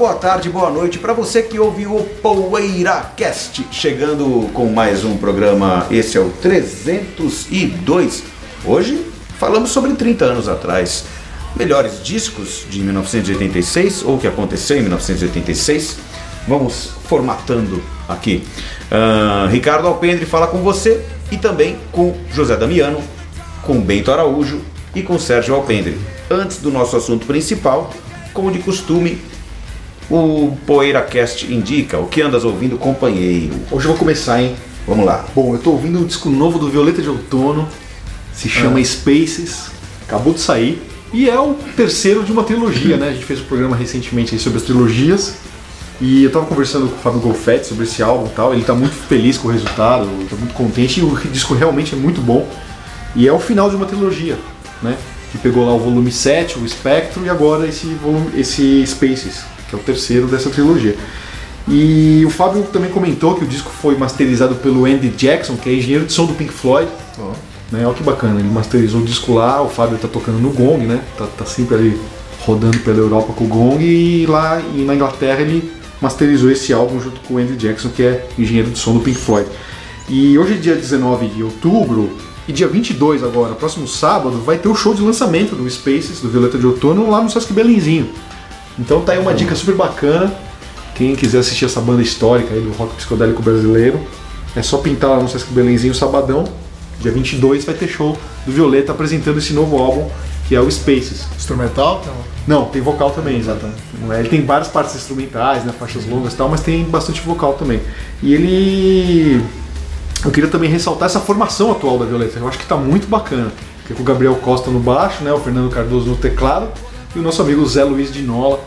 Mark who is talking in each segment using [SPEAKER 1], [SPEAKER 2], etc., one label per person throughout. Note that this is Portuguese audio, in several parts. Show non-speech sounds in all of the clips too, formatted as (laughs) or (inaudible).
[SPEAKER 1] Boa tarde, boa noite para você que ouve o PoeiraCast, chegando com mais um programa, esse é o 302. Hoje falamos sobre 30 anos atrás, melhores discos de 1986 ou o que aconteceu em 1986. Vamos formatando aqui. Uh, Ricardo Alpendre fala com você e também com José Damiano, com Bento Araújo e com Sérgio Alpendre. Antes do nosso assunto principal, como de costume, o PoeiraCast indica o que andas ouvindo, companheiro.
[SPEAKER 2] Hoje eu vou começar, hein?
[SPEAKER 1] Vamos lá.
[SPEAKER 2] Bom, eu tô ouvindo um disco novo do Violeta de Outono, se chama ah. Spaces, acabou de sair. E é o terceiro de uma trilogia, né? A gente fez um programa recentemente sobre as trilogias. E eu tava conversando com o Fábio Golfetti sobre esse álbum e tal. Ele tá muito feliz com o resultado, tá muito contente. E o disco realmente é muito bom. E é o final de uma trilogia, né? Que pegou lá o volume 7, o Spectro, e agora esse, volume, esse Spaces que é o terceiro dessa trilogia. E o Fábio também comentou que o disco foi masterizado pelo Andy Jackson, que é engenheiro de som do Pink Floyd. Oh. Né? Olha que bacana, ele masterizou o disco lá, o Fábio está tocando no gong, né? Tá, tá, sempre ali rodando pela Europa com o gong e lá e na Inglaterra ele masterizou esse álbum junto com o Andy Jackson, que é engenheiro de som do Pink Floyd. E hoje dia 19 de outubro e dia 22 agora, próximo sábado, vai ter o show de lançamento do Spaces, do Violeta de Outono, lá no Sesc Belenzinho. Então tá aí uma dica super bacana. Quem quiser assistir essa banda histórica aí do rock psicodélico brasileiro, é só pintar lá no Sesc Belenzinho sabadão. Dia 22 vai ter show do Violeta apresentando esse novo álbum que é o Spaces.
[SPEAKER 3] Instrumental?
[SPEAKER 2] Não, tem vocal também, exatamente. É? Ele tem várias partes instrumentais, né, faixas longas e tal, mas tem bastante vocal também. E ele. Eu queria também ressaltar essa formação atual da Violeta, eu acho que está muito bacana. Que é com o Gabriel Costa no baixo, né, o Fernando Cardoso no teclado e o nosso amigo Zé Luiz de Nola,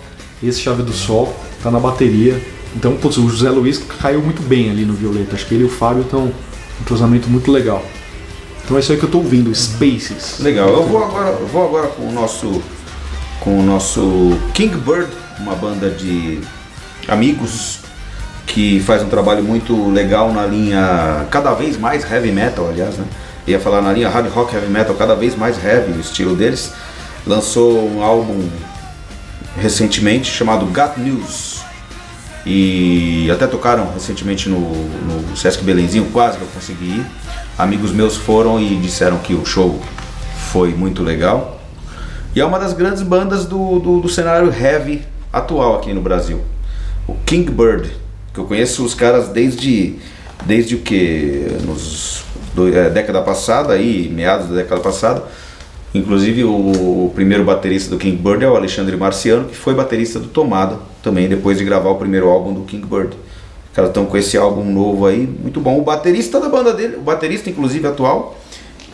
[SPEAKER 2] esse Chave do Sol, tá na bateria. Então, putz, o Zé Luiz caiu muito bem ali no Violeta. Acho que ele e o Fábio estão um entrosamento muito legal. Então é isso aí que eu tô ouvindo, Spaces.
[SPEAKER 1] Legal. Eu vou agora, vou agora com o nosso com o nosso Kingbird, uma banda de amigos que faz um trabalho muito legal na linha cada vez mais heavy metal, aliás, né? Ia falar na linha hard rock heavy metal, cada vez mais heavy o estilo deles lançou um álbum recentemente chamado Got News. E até tocaram recentemente no, no Sesc Belenzinho, quase que eu consegui ir. Amigos meus foram e disseram que o show foi muito legal. E é uma das grandes bandas do, do, do cenário heavy atual aqui no Brasil. O Kingbird, que eu conheço os caras desde, desde o que? Nos do, é, década passada, aí, meados da década passada Inclusive o, primeiro baterista do King Bird é o Alexandre Marciano, que foi baterista do Tomada também, depois de gravar o primeiro álbum do King Bird. Os caras estão com esse álbum novo aí, muito bom. O baterista da banda dele, o baterista inclusive atual,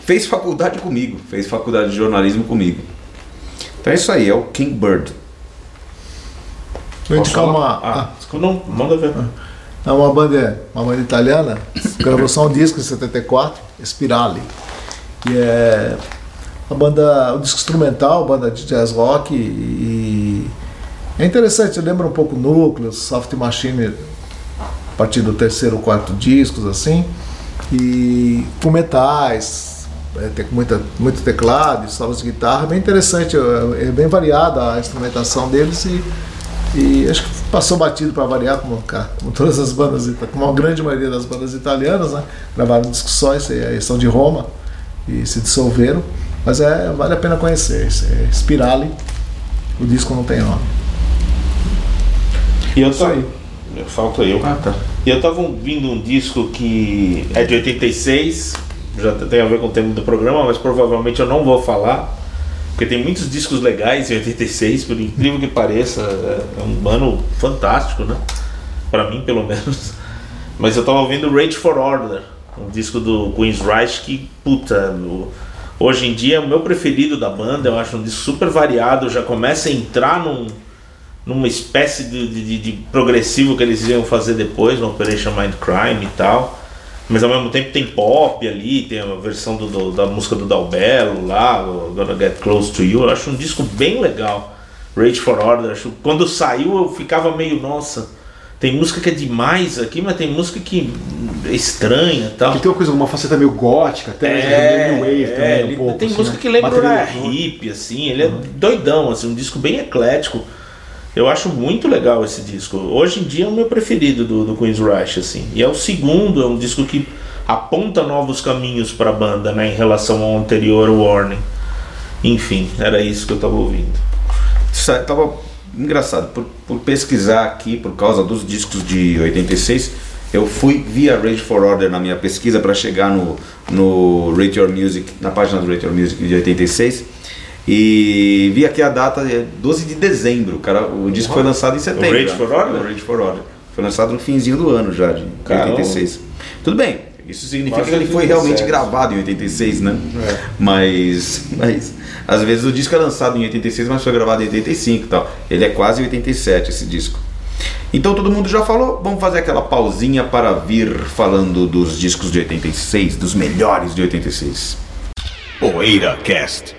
[SPEAKER 1] fez faculdade comigo, fez faculdade de jornalismo comigo. Então é isso aí, é o King Bird.
[SPEAKER 3] Vou indicar uma. Ah,
[SPEAKER 2] não, manda ver.
[SPEAKER 3] É uma banda, uma banda italiana, gravou só um disco em 74, Spirale. Que é a banda, o disco instrumental, banda de jazz rock e é interessante, lembra um pouco Núcleos, Soft Machine a partir do terceiro quarto discos assim e com metais, é, tem muita, muito teclado, solos de guitarra, bem interessante, é, é bem variada a instrumentação deles e, e acho que passou batido para variar como, como todas as bandas, como a grande maioria das bandas italianas, né? gravaram discussões, eles são de Roma e se dissolveram. Mas é, vale a pena conhecer. É Spirale, o disco não tem nome.
[SPEAKER 4] E eu tô aí. Falta eu. Ah, tá. E eu tava ouvindo um disco que é de 86, já tem a ver com o tema do programa, mas provavelmente eu não vou falar, porque tem muitos discos legais em 86, por incrível que pareça, é um ano fantástico, né? Pra mim, pelo menos. Mas eu tava ouvindo Rage for Order, um disco do Queen's Reich que, puta, Hoje em dia é o meu preferido da banda, eu acho um disco super variado, já começa a entrar num, numa espécie de, de, de progressivo que eles iam fazer depois, no Operation Mind Crime e tal. Mas ao mesmo tempo tem pop ali, tem a versão do, do- da música do Dalbello lá, Gonna Get Close to You. Eu acho um disco bem legal. Rage for Order. acho- quando saiu eu ficava meio, nossa, tem música que é demais aqui, mas tem música que é estranha e tal.
[SPEAKER 2] Que tem uma coisa, uma faceta meio gótica, até
[SPEAKER 4] É,
[SPEAKER 2] meio wave
[SPEAKER 4] é,
[SPEAKER 2] também,
[SPEAKER 4] ele
[SPEAKER 2] um pouco.
[SPEAKER 4] tem
[SPEAKER 2] assim,
[SPEAKER 4] música
[SPEAKER 2] né?
[SPEAKER 4] que lembra
[SPEAKER 2] Bateria
[SPEAKER 4] hip, assim, ele é doidão, assim, um disco bem eclético. Eu acho muito legal esse disco. Hoje em dia é o meu preferido do, do Queen's Rush, assim. E é o segundo, é um disco que aponta novos caminhos para a banda, né, em relação ao anterior Warning. Enfim, era isso que eu tava ouvindo.
[SPEAKER 1] Sa- Tava engraçado, por, por pesquisar aqui, por causa dos discos de 86, eu fui via Rage for Order na minha pesquisa para chegar no, no Rate Your Music, na página do Rate Your Music de 86. E vi aqui a data, é 12 de dezembro, cara. O disco foi lançado em setembro.
[SPEAKER 4] Rage
[SPEAKER 1] né?
[SPEAKER 4] for Order?
[SPEAKER 1] O Rage for Order. Foi lançado no finzinho do ano já, de
[SPEAKER 4] Caramba.
[SPEAKER 1] 86. Tudo bem, isso significa
[SPEAKER 4] Quase
[SPEAKER 1] que ele foi
[SPEAKER 4] 87.
[SPEAKER 1] realmente gravado em 86, né? Mas, mas às vezes o disco é lançado em 86, mas foi gravado em 85 e tal. Ele é quase 87 esse disco. Então todo mundo já falou, vamos fazer aquela pausinha para vir falando dos discos de 86, dos melhores de 86.
[SPEAKER 5] Poeira Cast.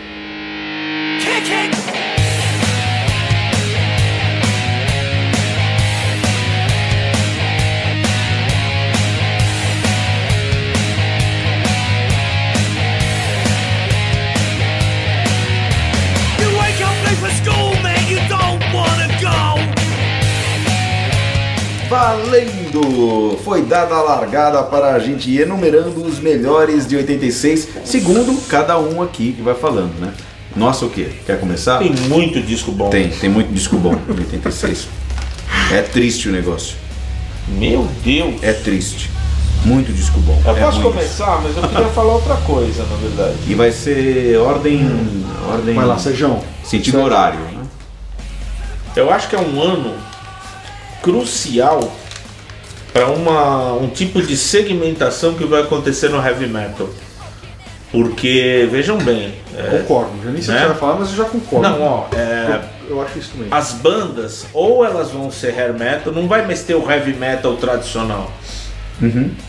[SPEAKER 1] Valendo! Foi dada a largada para a gente ir enumerando os melhores de 86, segundo cada um aqui que vai falando, né? Nossa, o quê? Quer começar?
[SPEAKER 4] Tem muito disco bom.
[SPEAKER 1] Tem, tem muito disco bom de 86. É triste o negócio.
[SPEAKER 4] Meu Deus.
[SPEAKER 1] É triste. Muito disco bom.
[SPEAKER 4] Eu
[SPEAKER 1] é
[SPEAKER 4] posso
[SPEAKER 1] ruim.
[SPEAKER 4] começar, mas eu queria falar outra coisa, na verdade.
[SPEAKER 1] E vai ser ordem. ordem
[SPEAKER 2] Vai lá, Sejão.
[SPEAKER 1] sentido horário, né?
[SPEAKER 4] Eu acho que é um ano crucial para uma um tipo de segmentação que vai acontecer no heavy metal. Porque, vejam bem, é,
[SPEAKER 2] Concordo. Já nem sei o
[SPEAKER 4] Né?
[SPEAKER 2] que você vai falar, mas eu já concordo.
[SPEAKER 4] não, ó, é,
[SPEAKER 2] Eu, eu acho isso também.
[SPEAKER 4] as bandas, ou elas vão ser hair metal, não vai mais ter o heavy metal tradicional.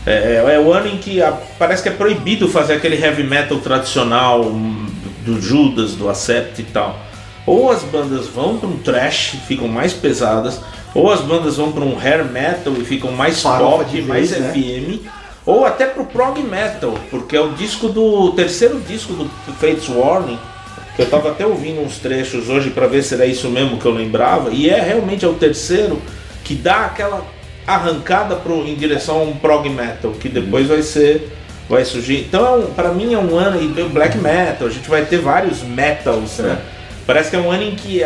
[SPEAKER 4] É, é o ano em que a- parece que é proibido fazer aquele heavy metal tradicional hum, do Judas, do Accept e tal. Ou as bandas vão para um trash, ficam mais pesadas, ou as bandas vão para um hair metal e ficam mais
[SPEAKER 2] Farofa
[SPEAKER 4] pop, mais
[SPEAKER 2] vez, né?
[SPEAKER 4] FM, ou até pro prog metal, porque é o disco do o terceiro disco do Fates Warning, que eu tava até ouvindo uns trechos hoje para ver se era isso mesmo que eu lembrava, e é realmente é o terceiro que dá aquela arrancada pro, em direção a um prog metal, que depois vai ser vai surgir. Então, é um, para mim é um ano e black metal, a gente vai ter vários metals, né? Parece que é um ano em que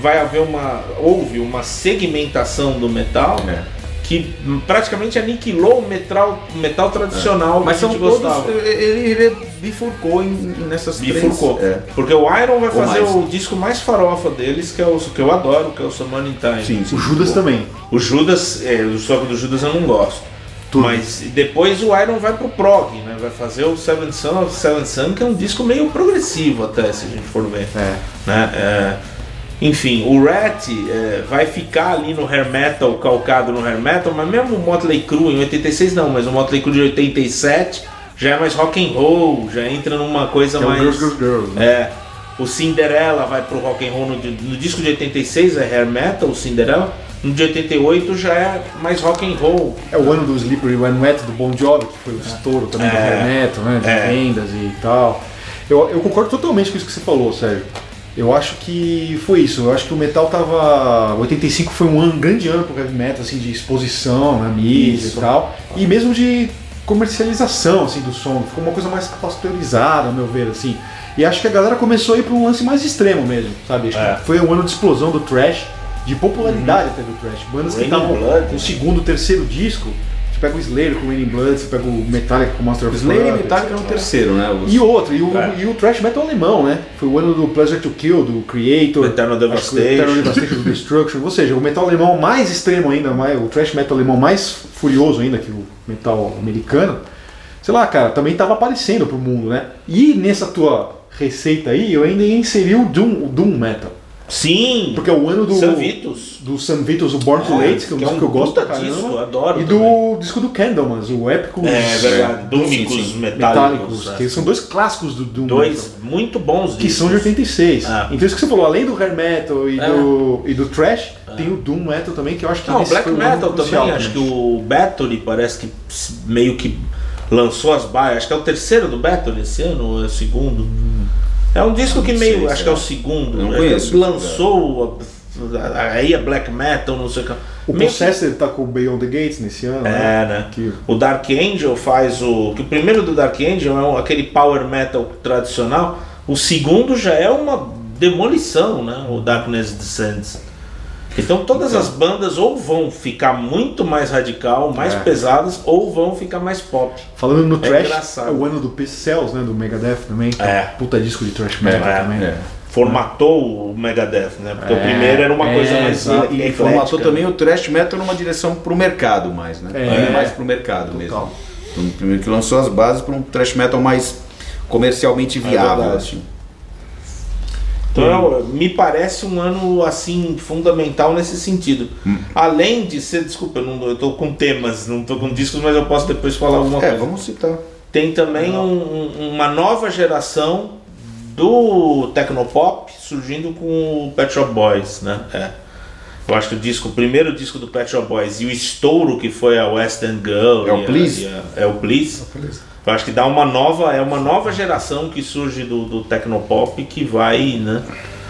[SPEAKER 4] vai haver uma houve uma segmentação do metal
[SPEAKER 1] É.
[SPEAKER 4] que praticamente aniquilou o metal, metal tradicional
[SPEAKER 1] Mas
[SPEAKER 4] que a
[SPEAKER 1] são
[SPEAKER 4] gente
[SPEAKER 1] todos.
[SPEAKER 4] gostava.
[SPEAKER 1] Ele, ele bifurcou em, nessas
[SPEAKER 4] Bifurcou.
[SPEAKER 1] três. É.
[SPEAKER 4] Porque o Iron vai
[SPEAKER 1] Ou
[SPEAKER 4] fazer
[SPEAKER 1] mais.
[SPEAKER 4] o disco mais farofa deles, que é o que eu adoro, que é o Summoning Time.
[SPEAKER 1] Sim, sim.
[SPEAKER 2] O Judas também.
[SPEAKER 4] O Judas, é, o solo do Judas eu não gosto.
[SPEAKER 2] Tudo.
[SPEAKER 4] Mas depois o Iron vai pro prog, né? Vai fazer o Seven Son of Seven Sun, que é um disco meio progressivo até, se a gente for ver.
[SPEAKER 2] É.
[SPEAKER 4] Né? É, enfim, o Rat é, vai ficar ali no hair metal, calcado no hair metal, mas mesmo o Motley Crue em 86 não, mas o Motley Crue de 87 já é mais rock and roll, já entra numa coisa
[SPEAKER 2] é
[SPEAKER 4] mais
[SPEAKER 2] Girls, Girls, Girls. Né?
[SPEAKER 4] é, o Cinderella vai pro rock and roll no, no disco de 86 é hair metal, o Cinderella. No de 88 já é mais rock and roll.
[SPEAKER 2] É o ano do Slippery When Wet do Bon Jovi, que foi o estouro também do
[SPEAKER 4] É.
[SPEAKER 2] hair metal, né? De
[SPEAKER 4] É.
[SPEAKER 2] vendas e tal. Eu, eu concordo totalmente com isso que você falou, Sérgio. Eu acho que foi isso. Eu acho que o metal tava. 85 foi um ano, um grande ano pro heavy metal, assim, de exposição na mídia
[SPEAKER 4] Isso.
[SPEAKER 2] e tal. E mesmo de comercialização assim, do som. Ficou uma coisa mais pasteurizada, ao meu ver, assim. E acho que a galera começou a ir pra um lance mais extremo mesmo, sabe?
[SPEAKER 4] É.
[SPEAKER 2] foi um ano de explosão do trash, de popularidade até do trash. Bandas que
[SPEAKER 4] Raining
[SPEAKER 2] estavam
[SPEAKER 4] Blood.
[SPEAKER 2] no segundo, terceiro disco. Você pega o Slayer com o Raining Blood, você pega o Metallica com o Master of
[SPEAKER 1] Slayer e
[SPEAKER 2] Puppets.
[SPEAKER 1] Metallica no terceiro, né? Os-
[SPEAKER 2] E outro, e o,
[SPEAKER 4] É.
[SPEAKER 2] e o thrash metal alemão, né? Foi o ano do Pleasure to Kill, do Creator.
[SPEAKER 4] Eternal
[SPEAKER 2] que o
[SPEAKER 4] Devastation.
[SPEAKER 2] Eternal Devastation do Destruction. Ou seja, o metal alemão mais extremo ainda, mais, o thrash metal alemão mais furioso ainda que o metal americano. Sei lá, cara, também tava aparecendo pro mundo, né? E nessa tua receita aí, eu ainda inseri o Doom, o Doom Metal.
[SPEAKER 4] Sim!
[SPEAKER 2] Porque é o ano do.
[SPEAKER 4] San Vitus.
[SPEAKER 2] Do Sam Vitus, o Born to
[SPEAKER 4] É,
[SPEAKER 2] Late, que é um
[SPEAKER 4] que é
[SPEAKER 2] disco
[SPEAKER 4] um
[SPEAKER 2] que eu gosto pra
[SPEAKER 4] puta
[SPEAKER 2] caramba.
[SPEAKER 4] disco, eu adoro
[SPEAKER 2] E do disco do Candlemas, o épico
[SPEAKER 4] É verdade, Dúmicos metálicos. É.
[SPEAKER 2] que são dois clássicos do Doom
[SPEAKER 4] Dois muito bons
[SPEAKER 2] que
[SPEAKER 4] discos.
[SPEAKER 2] são de 86.
[SPEAKER 4] Ah.
[SPEAKER 2] Então isso que você falou, além do hair metal e,
[SPEAKER 4] É.
[SPEAKER 2] do, e do trash, tem o Doom Metal também, que eu acho que
[SPEAKER 4] Não, o Black Metal
[SPEAKER 2] crucial
[SPEAKER 4] também, acho que o Bathory parece que meio que lançou as baias. Acho que é o terceiro do Bathory esse ano, ou é o segundo? É um disco que meio,
[SPEAKER 1] sei,
[SPEAKER 4] acho
[SPEAKER 1] sei
[SPEAKER 4] que é o segundo.
[SPEAKER 1] Não
[SPEAKER 4] É,
[SPEAKER 1] conheço.
[SPEAKER 4] Lançou a- aí a Black Metal, não sei o que.
[SPEAKER 2] O
[SPEAKER 4] Meio que-
[SPEAKER 2] Possessor tá com o Beyond the Gates nesse ano.
[SPEAKER 4] É, né?
[SPEAKER 2] Que-
[SPEAKER 4] O Dark Angel faz o. Que o primeiro do Dark Angel é aquele power metal tradicional. O segundo já é uma demolição, né? O Darkness Descends. Então todas as bandas ou vão ficar muito mais radical, mais
[SPEAKER 2] É.
[SPEAKER 4] pesadas, ou vão ficar mais pop.
[SPEAKER 2] Falando no
[SPEAKER 4] É
[SPEAKER 2] trash,
[SPEAKER 4] engraçado.
[SPEAKER 2] é o ano do Peace Cells, né? Do Megadeth também.
[SPEAKER 4] É.
[SPEAKER 2] um Puta disco de trash metal
[SPEAKER 4] É,
[SPEAKER 2] também.
[SPEAKER 1] É.
[SPEAKER 4] Formatou o Megadeth, né? Porque o
[SPEAKER 2] É,
[SPEAKER 4] primeiro era uma coisa
[SPEAKER 2] é,
[SPEAKER 4] mais
[SPEAKER 2] exato.
[SPEAKER 4] eclética.
[SPEAKER 1] E formatou também o thrash metal numa direção pro mercado mais, né?
[SPEAKER 2] É.
[SPEAKER 1] mais pro mercado mesmo. Então, o primeiro que lançou as bases para um thrash metal mais comercialmente viável, assim.
[SPEAKER 4] Então, me parece um ano assim fundamental nesse sentido. Além de ser, desculpa, eu não tô com temas, não tô com discos, mas eu posso depois falar alguma
[SPEAKER 1] É,
[SPEAKER 4] coisa.
[SPEAKER 1] vamos citar.
[SPEAKER 4] Tem também um- um- uma nova geração do Tecnopop surgindo com o Pet Shop Boys, né? É. Eu acho que o disco, o primeiro disco do Pet Shop Boys e o estouro que foi a West End Girl,
[SPEAKER 1] É o
[SPEAKER 4] e a-
[SPEAKER 1] Please?
[SPEAKER 4] e a- é o Please. Eu acho que dá uma nova, é uma nova geração que surge do, do Tecnopop que vai, né?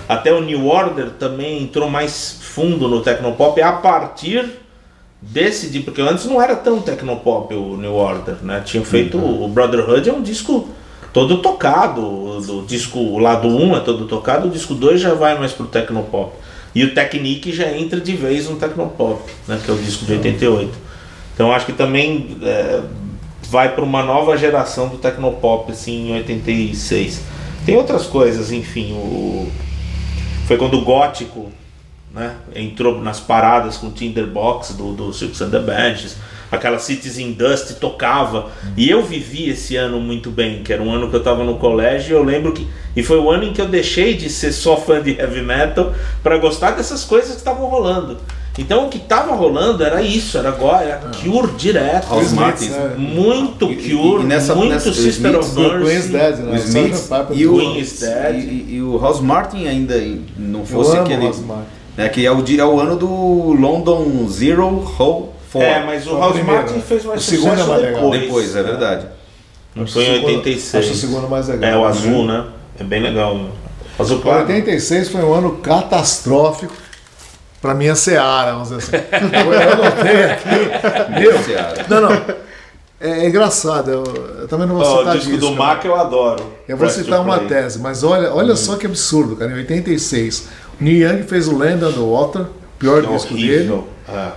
[SPEAKER 4] Até o New Order também entrou mais fundo no Tecnopop a partir desse de porque antes não era tão Tecnopop o New Order, né? Tinha feito o Brotherhood é um disco todo tocado, o do disco o lado 1 é todo tocado, o disco 2 já vai mais pro Tecnopop. E o Technique já entra de vez no Tecnopop, né? Que é o disco de 88. Então acho que também é, vai para uma nova geração do Tecnopop assim em 86. Tem outras coisas, enfim, o foi quando o gótico né, entrou nas paradas com o Tinderbox do, do Silks and the Benches, aquela Citizen Dust tocava. E eu vivi esse ano muito bem, que era um ano que eu estava no colégio, e eu lembro que. E foi o ano em que eu deixei de ser só fã de heavy metal para gostar dessas coisas que estavam rolando. Então o que estava rolando era isso, era agora, era Cure direto.
[SPEAKER 3] Smiths,
[SPEAKER 1] Martins.
[SPEAKER 3] né?
[SPEAKER 4] Muito
[SPEAKER 1] E-
[SPEAKER 4] Cure,
[SPEAKER 1] e nessa-
[SPEAKER 4] muito
[SPEAKER 1] nessa-
[SPEAKER 4] Sister
[SPEAKER 1] Smiths,
[SPEAKER 4] of
[SPEAKER 3] O Queen's
[SPEAKER 4] Mercy.
[SPEAKER 3] Dead, né?
[SPEAKER 1] O Smiths e o,
[SPEAKER 4] Queen is Dead.
[SPEAKER 1] e, e- o House Martin ainda não fosse aquele.
[SPEAKER 3] House.
[SPEAKER 1] Né, que é o, é o ano do London Zero Hole 4.
[SPEAKER 4] É, mas o
[SPEAKER 3] o
[SPEAKER 4] House
[SPEAKER 3] primeiro,
[SPEAKER 4] Martin
[SPEAKER 3] né?
[SPEAKER 4] fez mais
[SPEAKER 3] O segundo
[SPEAKER 4] sucesso
[SPEAKER 3] é mais legal.
[SPEAKER 4] depois.
[SPEAKER 1] Depois, é verdade.
[SPEAKER 4] Não foi em
[SPEAKER 3] o segundo-
[SPEAKER 4] 86.
[SPEAKER 3] Acho o segundo mais legal.
[SPEAKER 4] É o azul, né? É bem legal. né? Azul claro.
[SPEAKER 3] 86 foi um ano catastrófico pra minha Seara, vamos dizer assim. (laughs) Eu anotei aqui. (laughs) Meu,
[SPEAKER 1] Seara.
[SPEAKER 3] não, não. É, é engraçado, eu, eu também não vou
[SPEAKER 4] Ó,
[SPEAKER 3] citar
[SPEAKER 4] o disco
[SPEAKER 3] disco,
[SPEAKER 4] do Mac eu adoro.
[SPEAKER 3] Eu vou citar uma tese, mas olha, olha só que absurdo, cara. Em 86, o Neil Young fez o Land Underwater, pior
[SPEAKER 4] É
[SPEAKER 3] disco dele.
[SPEAKER 4] horrível. É.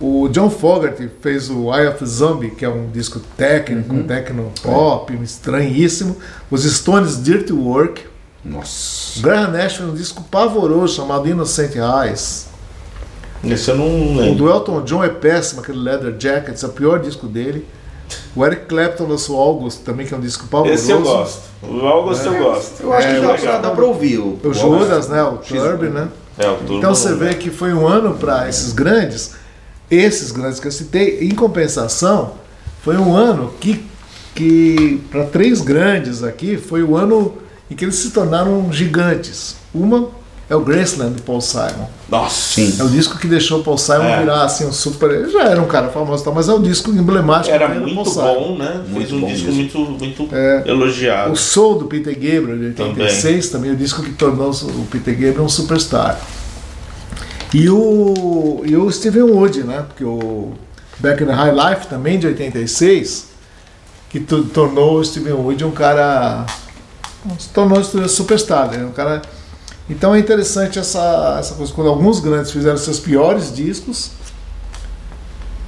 [SPEAKER 3] O John Fogerty fez o Eye of the Zombie, que é um disco técnico,
[SPEAKER 4] Uhum.
[SPEAKER 3] um techno pop, estranhíssimo. Os Stones Dirty Work.
[SPEAKER 1] Nossa.
[SPEAKER 3] Graham Nash fez um disco pavoroso chamado Innocent Eyes.
[SPEAKER 4] Esse eu não
[SPEAKER 3] O
[SPEAKER 4] lembro.
[SPEAKER 3] do Elton John é péssimo, aquele Leather Jackets, é o pior disco dele. O Eric Clapton lançou August também, que é um disco pavoroso.
[SPEAKER 4] Esse eu gosto. O August eu gosto.
[SPEAKER 1] Eu acho
[SPEAKER 3] É,
[SPEAKER 1] que dá, pra, dá pra ouvir o,
[SPEAKER 3] O Judas, né? O Turb, né?
[SPEAKER 4] É, o Turbo
[SPEAKER 3] Então você vê que foi um ano para esses grandes, esses grandes que eu citei, em compensação, foi um ano que, que para três grandes aqui, foi o ano em que eles se tornaram gigantes. Uma é o Graceland do Paul Simon.
[SPEAKER 4] Nossa.
[SPEAKER 1] Sim.
[SPEAKER 3] É o disco que deixou o Paul Simon
[SPEAKER 4] É.
[SPEAKER 3] virar assim um super. Ele já era um cara famoso, tal, mas é o disco emblemático
[SPEAKER 4] Era muito
[SPEAKER 3] Paul Simon.
[SPEAKER 4] bom, né? Fez
[SPEAKER 1] Muito
[SPEAKER 4] um
[SPEAKER 1] bom
[SPEAKER 4] disco muito, muito
[SPEAKER 3] É.
[SPEAKER 4] elogiado.
[SPEAKER 3] O Soul do Peter Gabriel, de 86, também, o disco que tornou o Peter Gabriel um superstar. E o, e o Steven Wood, né? Porque o Back in the High Life, também de 86, que tornou o Steven Wood um cara se tornou um superstar. Né? O cara... Então é interessante essa, essa coisa. Quando alguns grandes fizeram seus piores discos,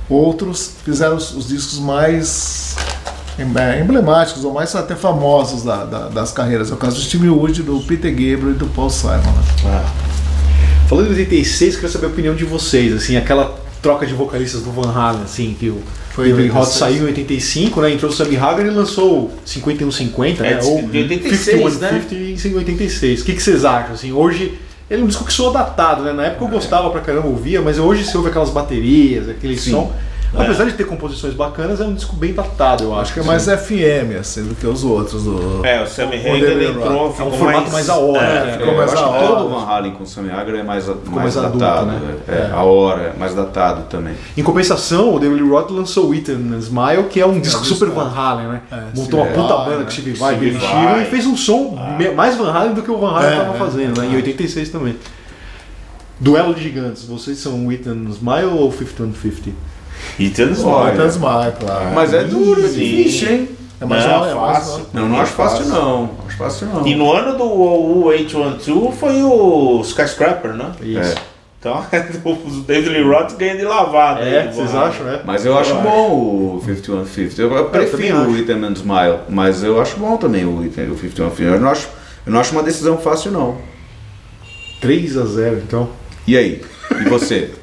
[SPEAKER 3] outros fizeram os, os discos mais em- emblemáticos ou mais até famosos da- da- das carreiras. É o caso do Steve Wood, do Peter Gabriel e do Paul Simon. né?
[SPEAKER 2] Falando em 86, queria saber a opinião de vocês, assim, aquela troca de vocalistas do Van Halen, assim, que o David Roth
[SPEAKER 3] 86.
[SPEAKER 2] saiu em 85, né? Entrou o Sammy Hagar e lançou 5150,
[SPEAKER 4] É,
[SPEAKER 2] né? Ou
[SPEAKER 4] de 86, né?
[SPEAKER 2] 5150 em 86. O que, que vocês acham? Assim, hoje ele é um disco que soa datado, né? Na época eu gostava pra caramba, ouvia, mas hoje você ouve aquelas baterias, aquele
[SPEAKER 1] Sim.
[SPEAKER 2] som. Apesar de ter composições bacanas, é um disco bem datado, eu acho.
[SPEAKER 3] Acho que é mais FM assim, do que os outros. Do...
[SPEAKER 4] É, o Sammy
[SPEAKER 3] O
[SPEAKER 4] Hagar entrou,
[SPEAKER 3] Roth.
[SPEAKER 2] É um
[SPEAKER 4] ficou
[SPEAKER 2] formato mais a hora,
[SPEAKER 4] é,
[SPEAKER 2] né?
[SPEAKER 3] ficou
[SPEAKER 1] É, eu
[SPEAKER 3] mais
[SPEAKER 1] acho
[SPEAKER 3] a
[SPEAKER 1] que
[SPEAKER 3] hora.
[SPEAKER 1] todo Van Halen com Sammy Hagar é mais, mais,
[SPEAKER 2] mais adulto,
[SPEAKER 1] datado.
[SPEAKER 2] né?
[SPEAKER 1] É,
[SPEAKER 2] É.
[SPEAKER 1] A hora é mais datado também.
[SPEAKER 2] Em compensação, o David Roth lançou o Ethan Smile, que é um disco super Van Halen, né?
[SPEAKER 3] É,
[SPEAKER 2] Montou uma puta banda
[SPEAKER 3] né?
[SPEAKER 2] com Steve Vai, Billy. Sheehan e fez um som me- mais Van Halen do que o Van Halen
[SPEAKER 3] É,
[SPEAKER 2] estava
[SPEAKER 3] é,
[SPEAKER 2] fazendo, né? Em 86 também. Duelo de gigantes, vocês são o Ethan Smile ou 5150?
[SPEAKER 4] Ethan Smile.
[SPEAKER 3] Olha, Trans Mar, claro.
[SPEAKER 1] Mas é duro, é difícil, hein?
[SPEAKER 3] É mais
[SPEAKER 4] Não,
[SPEAKER 3] uma- é
[SPEAKER 4] fácil.
[SPEAKER 3] uma-
[SPEAKER 1] Não, não acho fácil não. Não acho fácil não.
[SPEAKER 4] E no ano do U812 foi o Skyscraper, né?
[SPEAKER 2] Isso.
[SPEAKER 4] Então, (laughs) o David Lee Roth ganha de lavada.
[SPEAKER 2] É,
[SPEAKER 4] aí
[SPEAKER 2] vocês acham, né?
[SPEAKER 1] Mas eu acho bom o 5150. Eu, eu prefiro
[SPEAKER 2] também
[SPEAKER 1] o Ethan and Smile, mas eu acho bom também o o 5150. Eu não acho, eu não acho uma decisão fácil não.
[SPEAKER 2] 3 a 0 então.
[SPEAKER 1] E aí? E você? (laughs)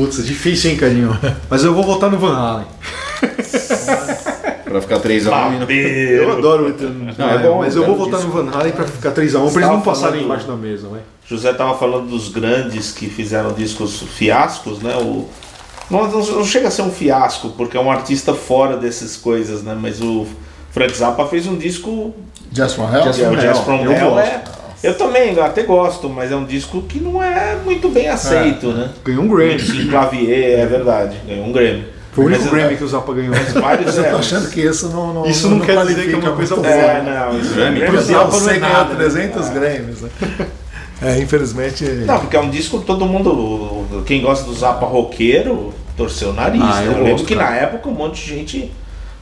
[SPEAKER 2] Putz, é difícil, hein, Cadinho? (laughs) Mas eu vou votar no Van Halen.
[SPEAKER 1] Pra ficar 3 a 1 e não...
[SPEAKER 2] Eu
[SPEAKER 4] Babeiro.
[SPEAKER 2] adoro
[SPEAKER 1] Não, é bom,
[SPEAKER 2] mas
[SPEAKER 1] é
[SPEAKER 2] eu vou
[SPEAKER 1] disco.
[SPEAKER 2] no Van Halen pra ficar 3 a 1 pra eles não passarem embaixo da mesa, vai.
[SPEAKER 4] José tava falando dos grandes que fizeram discos fiascos, né? O, não, não- não chega a ser um fiasco, porque é um artista fora dessas coisas, né? Mas o Frank Zappa fez um disco
[SPEAKER 3] Just from Hell?
[SPEAKER 2] Just
[SPEAKER 4] é
[SPEAKER 2] from
[SPEAKER 4] Jazz
[SPEAKER 2] Hell.
[SPEAKER 4] From
[SPEAKER 2] Eu
[SPEAKER 4] Hell.
[SPEAKER 2] gosto.
[SPEAKER 4] É, eu também eu até gosto, mas é um disco que não é muito bem aceito, né?
[SPEAKER 2] Ganhou um Grammy.
[SPEAKER 4] Sim, Clavier, é verdade. Ganhou um Grammy.
[SPEAKER 2] Foi o único
[SPEAKER 4] Mas-
[SPEAKER 2] Grammy que o Zappa ganhou.
[SPEAKER 4] Vários
[SPEAKER 3] Mas (laughs) eu
[SPEAKER 4] é,
[SPEAKER 3] tô achando que isso não, não
[SPEAKER 2] Isso não quer dizer que é uma coisa boa.
[SPEAKER 4] É, não, isso
[SPEAKER 1] Grammy?
[SPEAKER 4] Grammy não
[SPEAKER 3] exemplo,
[SPEAKER 4] é
[SPEAKER 3] você ganhou
[SPEAKER 4] nada, né?
[SPEAKER 3] 300 Grammys. Né? (laughs) É, infelizmente.
[SPEAKER 4] Não, porque é um disco que todo mundo, quem gosta do Zappa roqueiro, torceu o nariz.
[SPEAKER 2] Ah,
[SPEAKER 4] né?
[SPEAKER 2] eu
[SPEAKER 4] Eu lembro
[SPEAKER 2] gosto,
[SPEAKER 4] que
[SPEAKER 2] cara.
[SPEAKER 4] na época um monte de gente.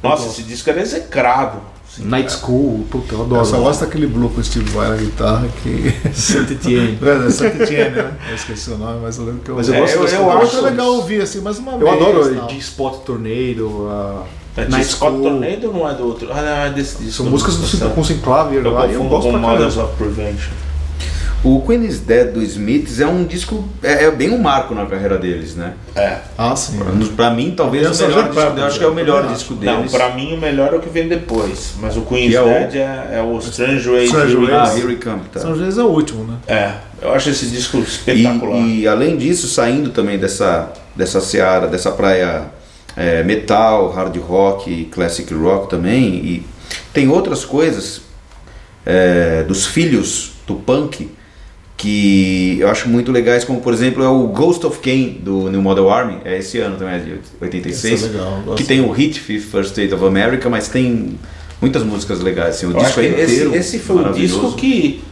[SPEAKER 4] Nossa, esse disco era execrado.
[SPEAKER 2] Night School, puta, eu adoro.
[SPEAKER 3] Eu só gosto daquele blue com o Steve Vai na guitarra que.
[SPEAKER 2] Saint Etienne. (laughs)
[SPEAKER 3] É, Santa Etienne, né? Eu esqueci o nome, mas eu lembro que eu.
[SPEAKER 2] Mas eu
[SPEAKER 4] É,
[SPEAKER 2] gosto
[SPEAKER 4] eu-
[SPEAKER 2] das
[SPEAKER 4] eu
[SPEAKER 2] composições.
[SPEAKER 4] acho-
[SPEAKER 3] é legal ouvir assim, mais uma
[SPEAKER 2] Eu
[SPEAKER 3] vez.
[SPEAKER 2] adoro
[SPEAKER 3] tal.
[SPEAKER 2] G-Spot Tornado, a
[SPEAKER 4] É,
[SPEAKER 2] Night
[SPEAKER 4] Scott
[SPEAKER 2] School.
[SPEAKER 4] Tornado não é do outro. Ah, não, é desse disco.
[SPEAKER 2] São músicas do com Sinclavier
[SPEAKER 4] Eu
[SPEAKER 2] lá e eu gosto pra
[SPEAKER 4] Mothers
[SPEAKER 2] caramba.
[SPEAKER 4] of Prevention.
[SPEAKER 1] O Queen is Dead do Smiths é um disco, é, é bem um marco na carreira deles, né?
[SPEAKER 4] É.
[SPEAKER 3] Ah, sim.
[SPEAKER 1] Pra mim, talvez
[SPEAKER 3] Eu
[SPEAKER 1] o melhor disco, eu acho que é o melhor
[SPEAKER 3] também
[SPEAKER 1] disco
[SPEAKER 4] Não,
[SPEAKER 1] deles.
[SPEAKER 4] pra mim o melhor é o que vem depois. Mas o Queen's
[SPEAKER 1] Que é o-
[SPEAKER 4] Dead é, é o Strange
[SPEAKER 3] Ways.
[SPEAKER 1] Ah. Here We Come, tá.
[SPEAKER 3] É o último, né?
[SPEAKER 4] É, eu acho esse disco espetacular.
[SPEAKER 1] E, e além disso, saindo também dessa, dessa seara, dessa praia é, metal, hard rock, classic rock também, e tem outras coisas é, dos filhos do punk que eu acho muito legais, como por exemplo é o Ghost of Cain do New Model Army, é esse ano também, é de 86,
[SPEAKER 3] Esse é legal,
[SPEAKER 1] que tem o hit Fifth First State of America, mas tem muitas músicas legais, assim, o
[SPEAKER 4] Eu
[SPEAKER 1] disco é inteiro
[SPEAKER 4] esse, esse foi o disco que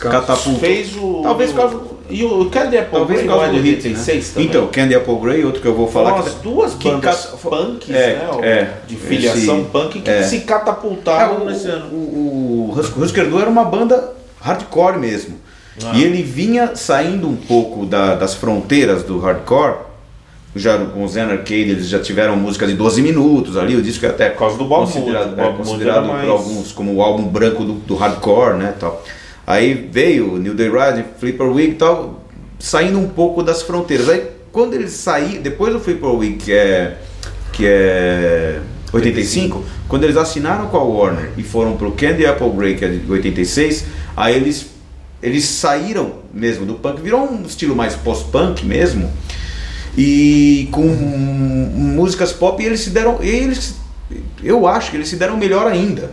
[SPEAKER 1] catapultou.
[SPEAKER 4] fez o.
[SPEAKER 1] Talvez
[SPEAKER 4] o, E o Candy Apple
[SPEAKER 1] Talvez
[SPEAKER 4] Grey
[SPEAKER 1] por causa
[SPEAKER 4] não é
[SPEAKER 1] do hit, né?
[SPEAKER 4] 86 também.
[SPEAKER 1] Então, Candy Apple Grey, outro que eu vou falar
[SPEAKER 4] Foram
[SPEAKER 1] que
[SPEAKER 4] as duas
[SPEAKER 1] que
[SPEAKER 4] bandas
[SPEAKER 1] cat-
[SPEAKER 4] punks,
[SPEAKER 1] é,
[SPEAKER 4] né? o-
[SPEAKER 1] é,
[SPEAKER 4] de filiação
[SPEAKER 1] esse-
[SPEAKER 4] punk que
[SPEAKER 1] é.
[SPEAKER 4] se
[SPEAKER 1] É,
[SPEAKER 4] catapultaram
[SPEAKER 1] o,
[SPEAKER 4] nesse ano.
[SPEAKER 1] o, o Hus- Husker Du era uma banda hardcore mesmo.
[SPEAKER 4] Ah.
[SPEAKER 1] E ele vinha saindo um pouco da- das fronteiras do hardcore. Já com o Zen Arcade eles já tiveram músicas de 12 minutos ali, o disco é até
[SPEAKER 4] Por causa do Bob
[SPEAKER 1] considerado, é,
[SPEAKER 4] Bob
[SPEAKER 1] considerado por
[SPEAKER 4] mais-
[SPEAKER 1] alguns como o álbum branco do, do hardcore, né, tal. Aí veio o New Day Rising, Flipper Week e tal, saindo um pouco das fronteiras. Aí quando eles saíram, depois do Flipper Week, que é que é 85, quando eles assinaram com a Warner e foram pro Candy Apple que é de 86, aí eles eles saíram mesmo do punk, virou um estilo mais post-punk mesmo. E com músicas pop, e eles se deram, eles eu acho que eles se deram melhor ainda.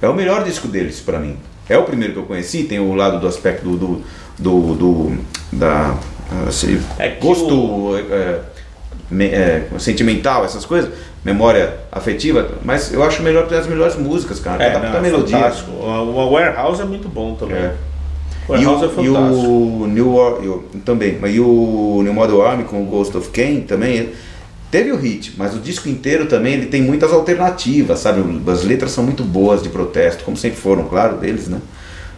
[SPEAKER 1] É o melhor disco deles pra mim. É o primeiro que eu conheci, tem o lado do aspecto do do, do, do- da assim,
[SPEAKER 4] É
[SPEAKER 1] gosto é, me- é, sentimental, essas coisas, memória afetiva, mas eu acho melhor as melhores músicas, cara.
[SPEAKER 4] É, não, é
[SPEAKER 1] melodia.
[SPEAKER 4] fantástico. O, o Warehouse é muito bom também.
[SPEAKER 1] É.
[SPEAKER 4] O
[SPEAKER 1] E
[SPEAKER 4] Warehouse é
[SPEAKER 1] o, e o New o- também, mas e o New Model Army com o Ghost of Cain também teve o hit, mas o disco inteiro também ele tem muitas alternativas, sabe? As letras são muito boas de protesto, como sempre foram, claro, deles, né?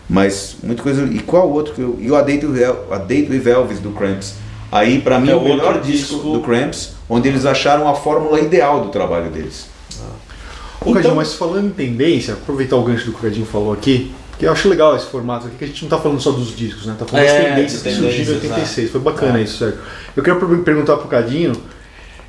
[SPEAKER 1] Mas muita coisa. E qual outro? que eu- E o A Date with El- A Date with Elvis do Cramps. Aí, pra mim,
[SPEAKER 4] É
[SPEAKER 1] o melhor disco
[SPEAKER 4] disco.
[SPEAKER 1] do Cramps, onde eles acharam a fórmula ideal do trabalho deles.
[SPEAKER 2] Ô, Cadinho, mas falando em tendência, aproveitar o gancho do que o Cadinho falou aqui, que eu acho legal esse formato aqui, que a gente não tá falando só dos discos, né? Tá falando
[SPEAKER 4] É,
[SPEAKER 2] das tendências que surgiram em
[SPEAKER 4] tendências,
[SPEAKER 2] 86. Foi bacana isso, Sérgio. Eu queria per- perguntar pro Cadinho.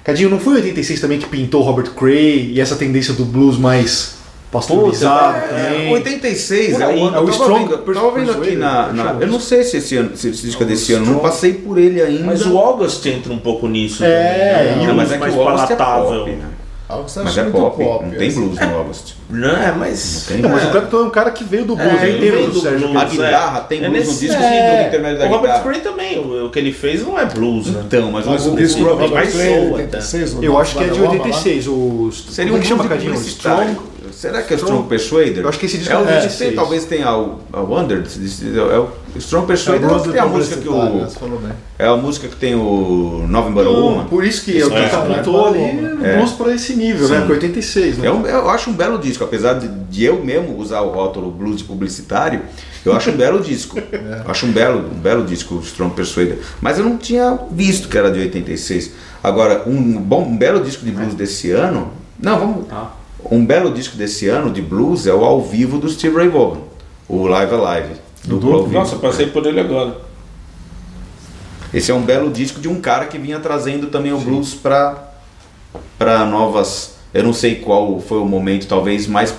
[SPEAKER 2] Cadinho, não foi em 86 também que pintou Robert Cray e essa tendência do blues mais pasteurizado
[SPEAKER 1] É,
[SPEAKER 2] também?
[SPEAKER 1] 86
[SPEAKER 2] Por
[SPEAKER 1] é
[SPEAKER 2] aí,
[SPEAKER 1] o ano.
[SPEAKER 2] é o Strong
[SPEAKER 1] vendo, eu tava vendo aqui na. na- eu não sei se esse, ano, se esse disco é desse ano, não passei por ele ainda.
[SPEAKER 4] Mas o August entra um pouco nisso
[SPEAKER 2] É,
[SPEAKER 4] também. né?
[SPEAKER 2] o-
[SPEAKER 4] mais,
[SPEAKER 1] mas é
[SPEAKER 4] mais
[SPEAKER 1] que o August é
[SPEAKER 4] palatável.
[SPEAKER 1] pop, né?
[SPEAKER 3] Algo que você
[SPEAKER 1] Mas
[SPEAKER 3] acha
[SPEAKER 1] é
[SPEAKER 3] muito
[SPEAKER 1] pop,
[SPEAKER 3] pop.
[SPEAKER 1] não tem
[SPEAKER 3] assim.
[SPEAKER 1] blues no August.
[SPEAKER 4] Não, é, mas.
[SPEAKER 1] Não tem
[SPEAKER 2] Não, mas
[SPEAKER 1] É.
[SPEAKER 2] o Clapton é um cara que veio do blues,
[SPEAKER 4] É, ele
[SPEAKER 2] entendo
[SPEAKER 4] veio
[SPEAKER 2] o
[SPEAKER 4] do
[SPEAKER 2] Sérgio.
[SPEAKER 4] blues,
[SPEAKER 1] A guitarra tem
[SPEAKER 4] É
[SPEAKER 1] blues no
[SPEAKER 4] nesse-
[SPEAKER 1] disco
[SPEAKER 4] é,
[SPEAKER 1] do intermédio da
[SPEAKER 4] O Robert
[SPEAKER 1] guitarra.
[SPEAKER 4] Cray também, o, o que ele fez não é blues, né?
[SPEAKER 1] Então, mas,
[SPEAKER 3] Mas
[SPEAKER 1] o,
[SPEAKER 3] o disco do Robert
[SPEAKER 4] mais
[SPEAKER 3] Cray,
[SPEAKER 4] soul,
[SPEAKER 3] 86, o
[SPEAKER 2] Eu acho que é de
[SPEAKER 3] Guarda-Roupa lá.
[SPEAKER 2] 86. O...
[SPEAKER 1] Seria um
[SPEAKER 2] é que chama,
[SPEAKER 1] blues
[SPEAKER 2] Cadinho? Strong?
[SPEAKER 1] Será que é Strong Persuader?
[SPEAKER 2] Eu acho que esse disco
[SPEAKER 1] é
[SPEAKER 2] é
[SPEAKER 1] o
[SPEAKER 2] de
[SPEAKER 1] é,
[SPEAKER 2] 16.
[SPEAKER 1] Talvez tenha o, a Wonder. É o Strong Persuader.
[SPEAKER 3] É o
[SPEAKER 1] eu tem a música que o.
[SPEAKER 3] bem.
[SPEAKER 1] É a música que tem o Nova Embora
[SPEAKER 2] Não,
[SPEAKER 1] Uma.
[SPEAKER 2] por isso que é o que
[SPEAKER 4] É,
[SPEAKER 2] apontou ali
[SPEAKER 1] É.
[SPEAKER 2] blues pra esse nível, né?
[SPEAKER 1] Sim.
[SPEAKER 2] Com 86, né?
[SPEAKER 1] É um- eu acho um belo disco, apesar de, de eu mesmo usar o rótulo blues publicitário, eu acho um belo disco. (laughs) Eu acho um belo, um belo disco, o Strong Persuader. Mas eu não tinha visto que era de 86. Agora, um bom, um belo disco de blues desse ano. Não, vamos.
[SPEAKER 2] Ah.
[SPEAKER 1] Um belo disco desse ano de blues é o ao vivo do Steve Ray Vaughan, o Live Alive. Duplo ao vivo.
[SPEAKER 4] Nossa, passei por ele agora.
[SPEAKER 1] Esse é um belo disco de um cara que vinha trazendo também o blues para para novas. Eu não sei qual foi o momento, talvez mais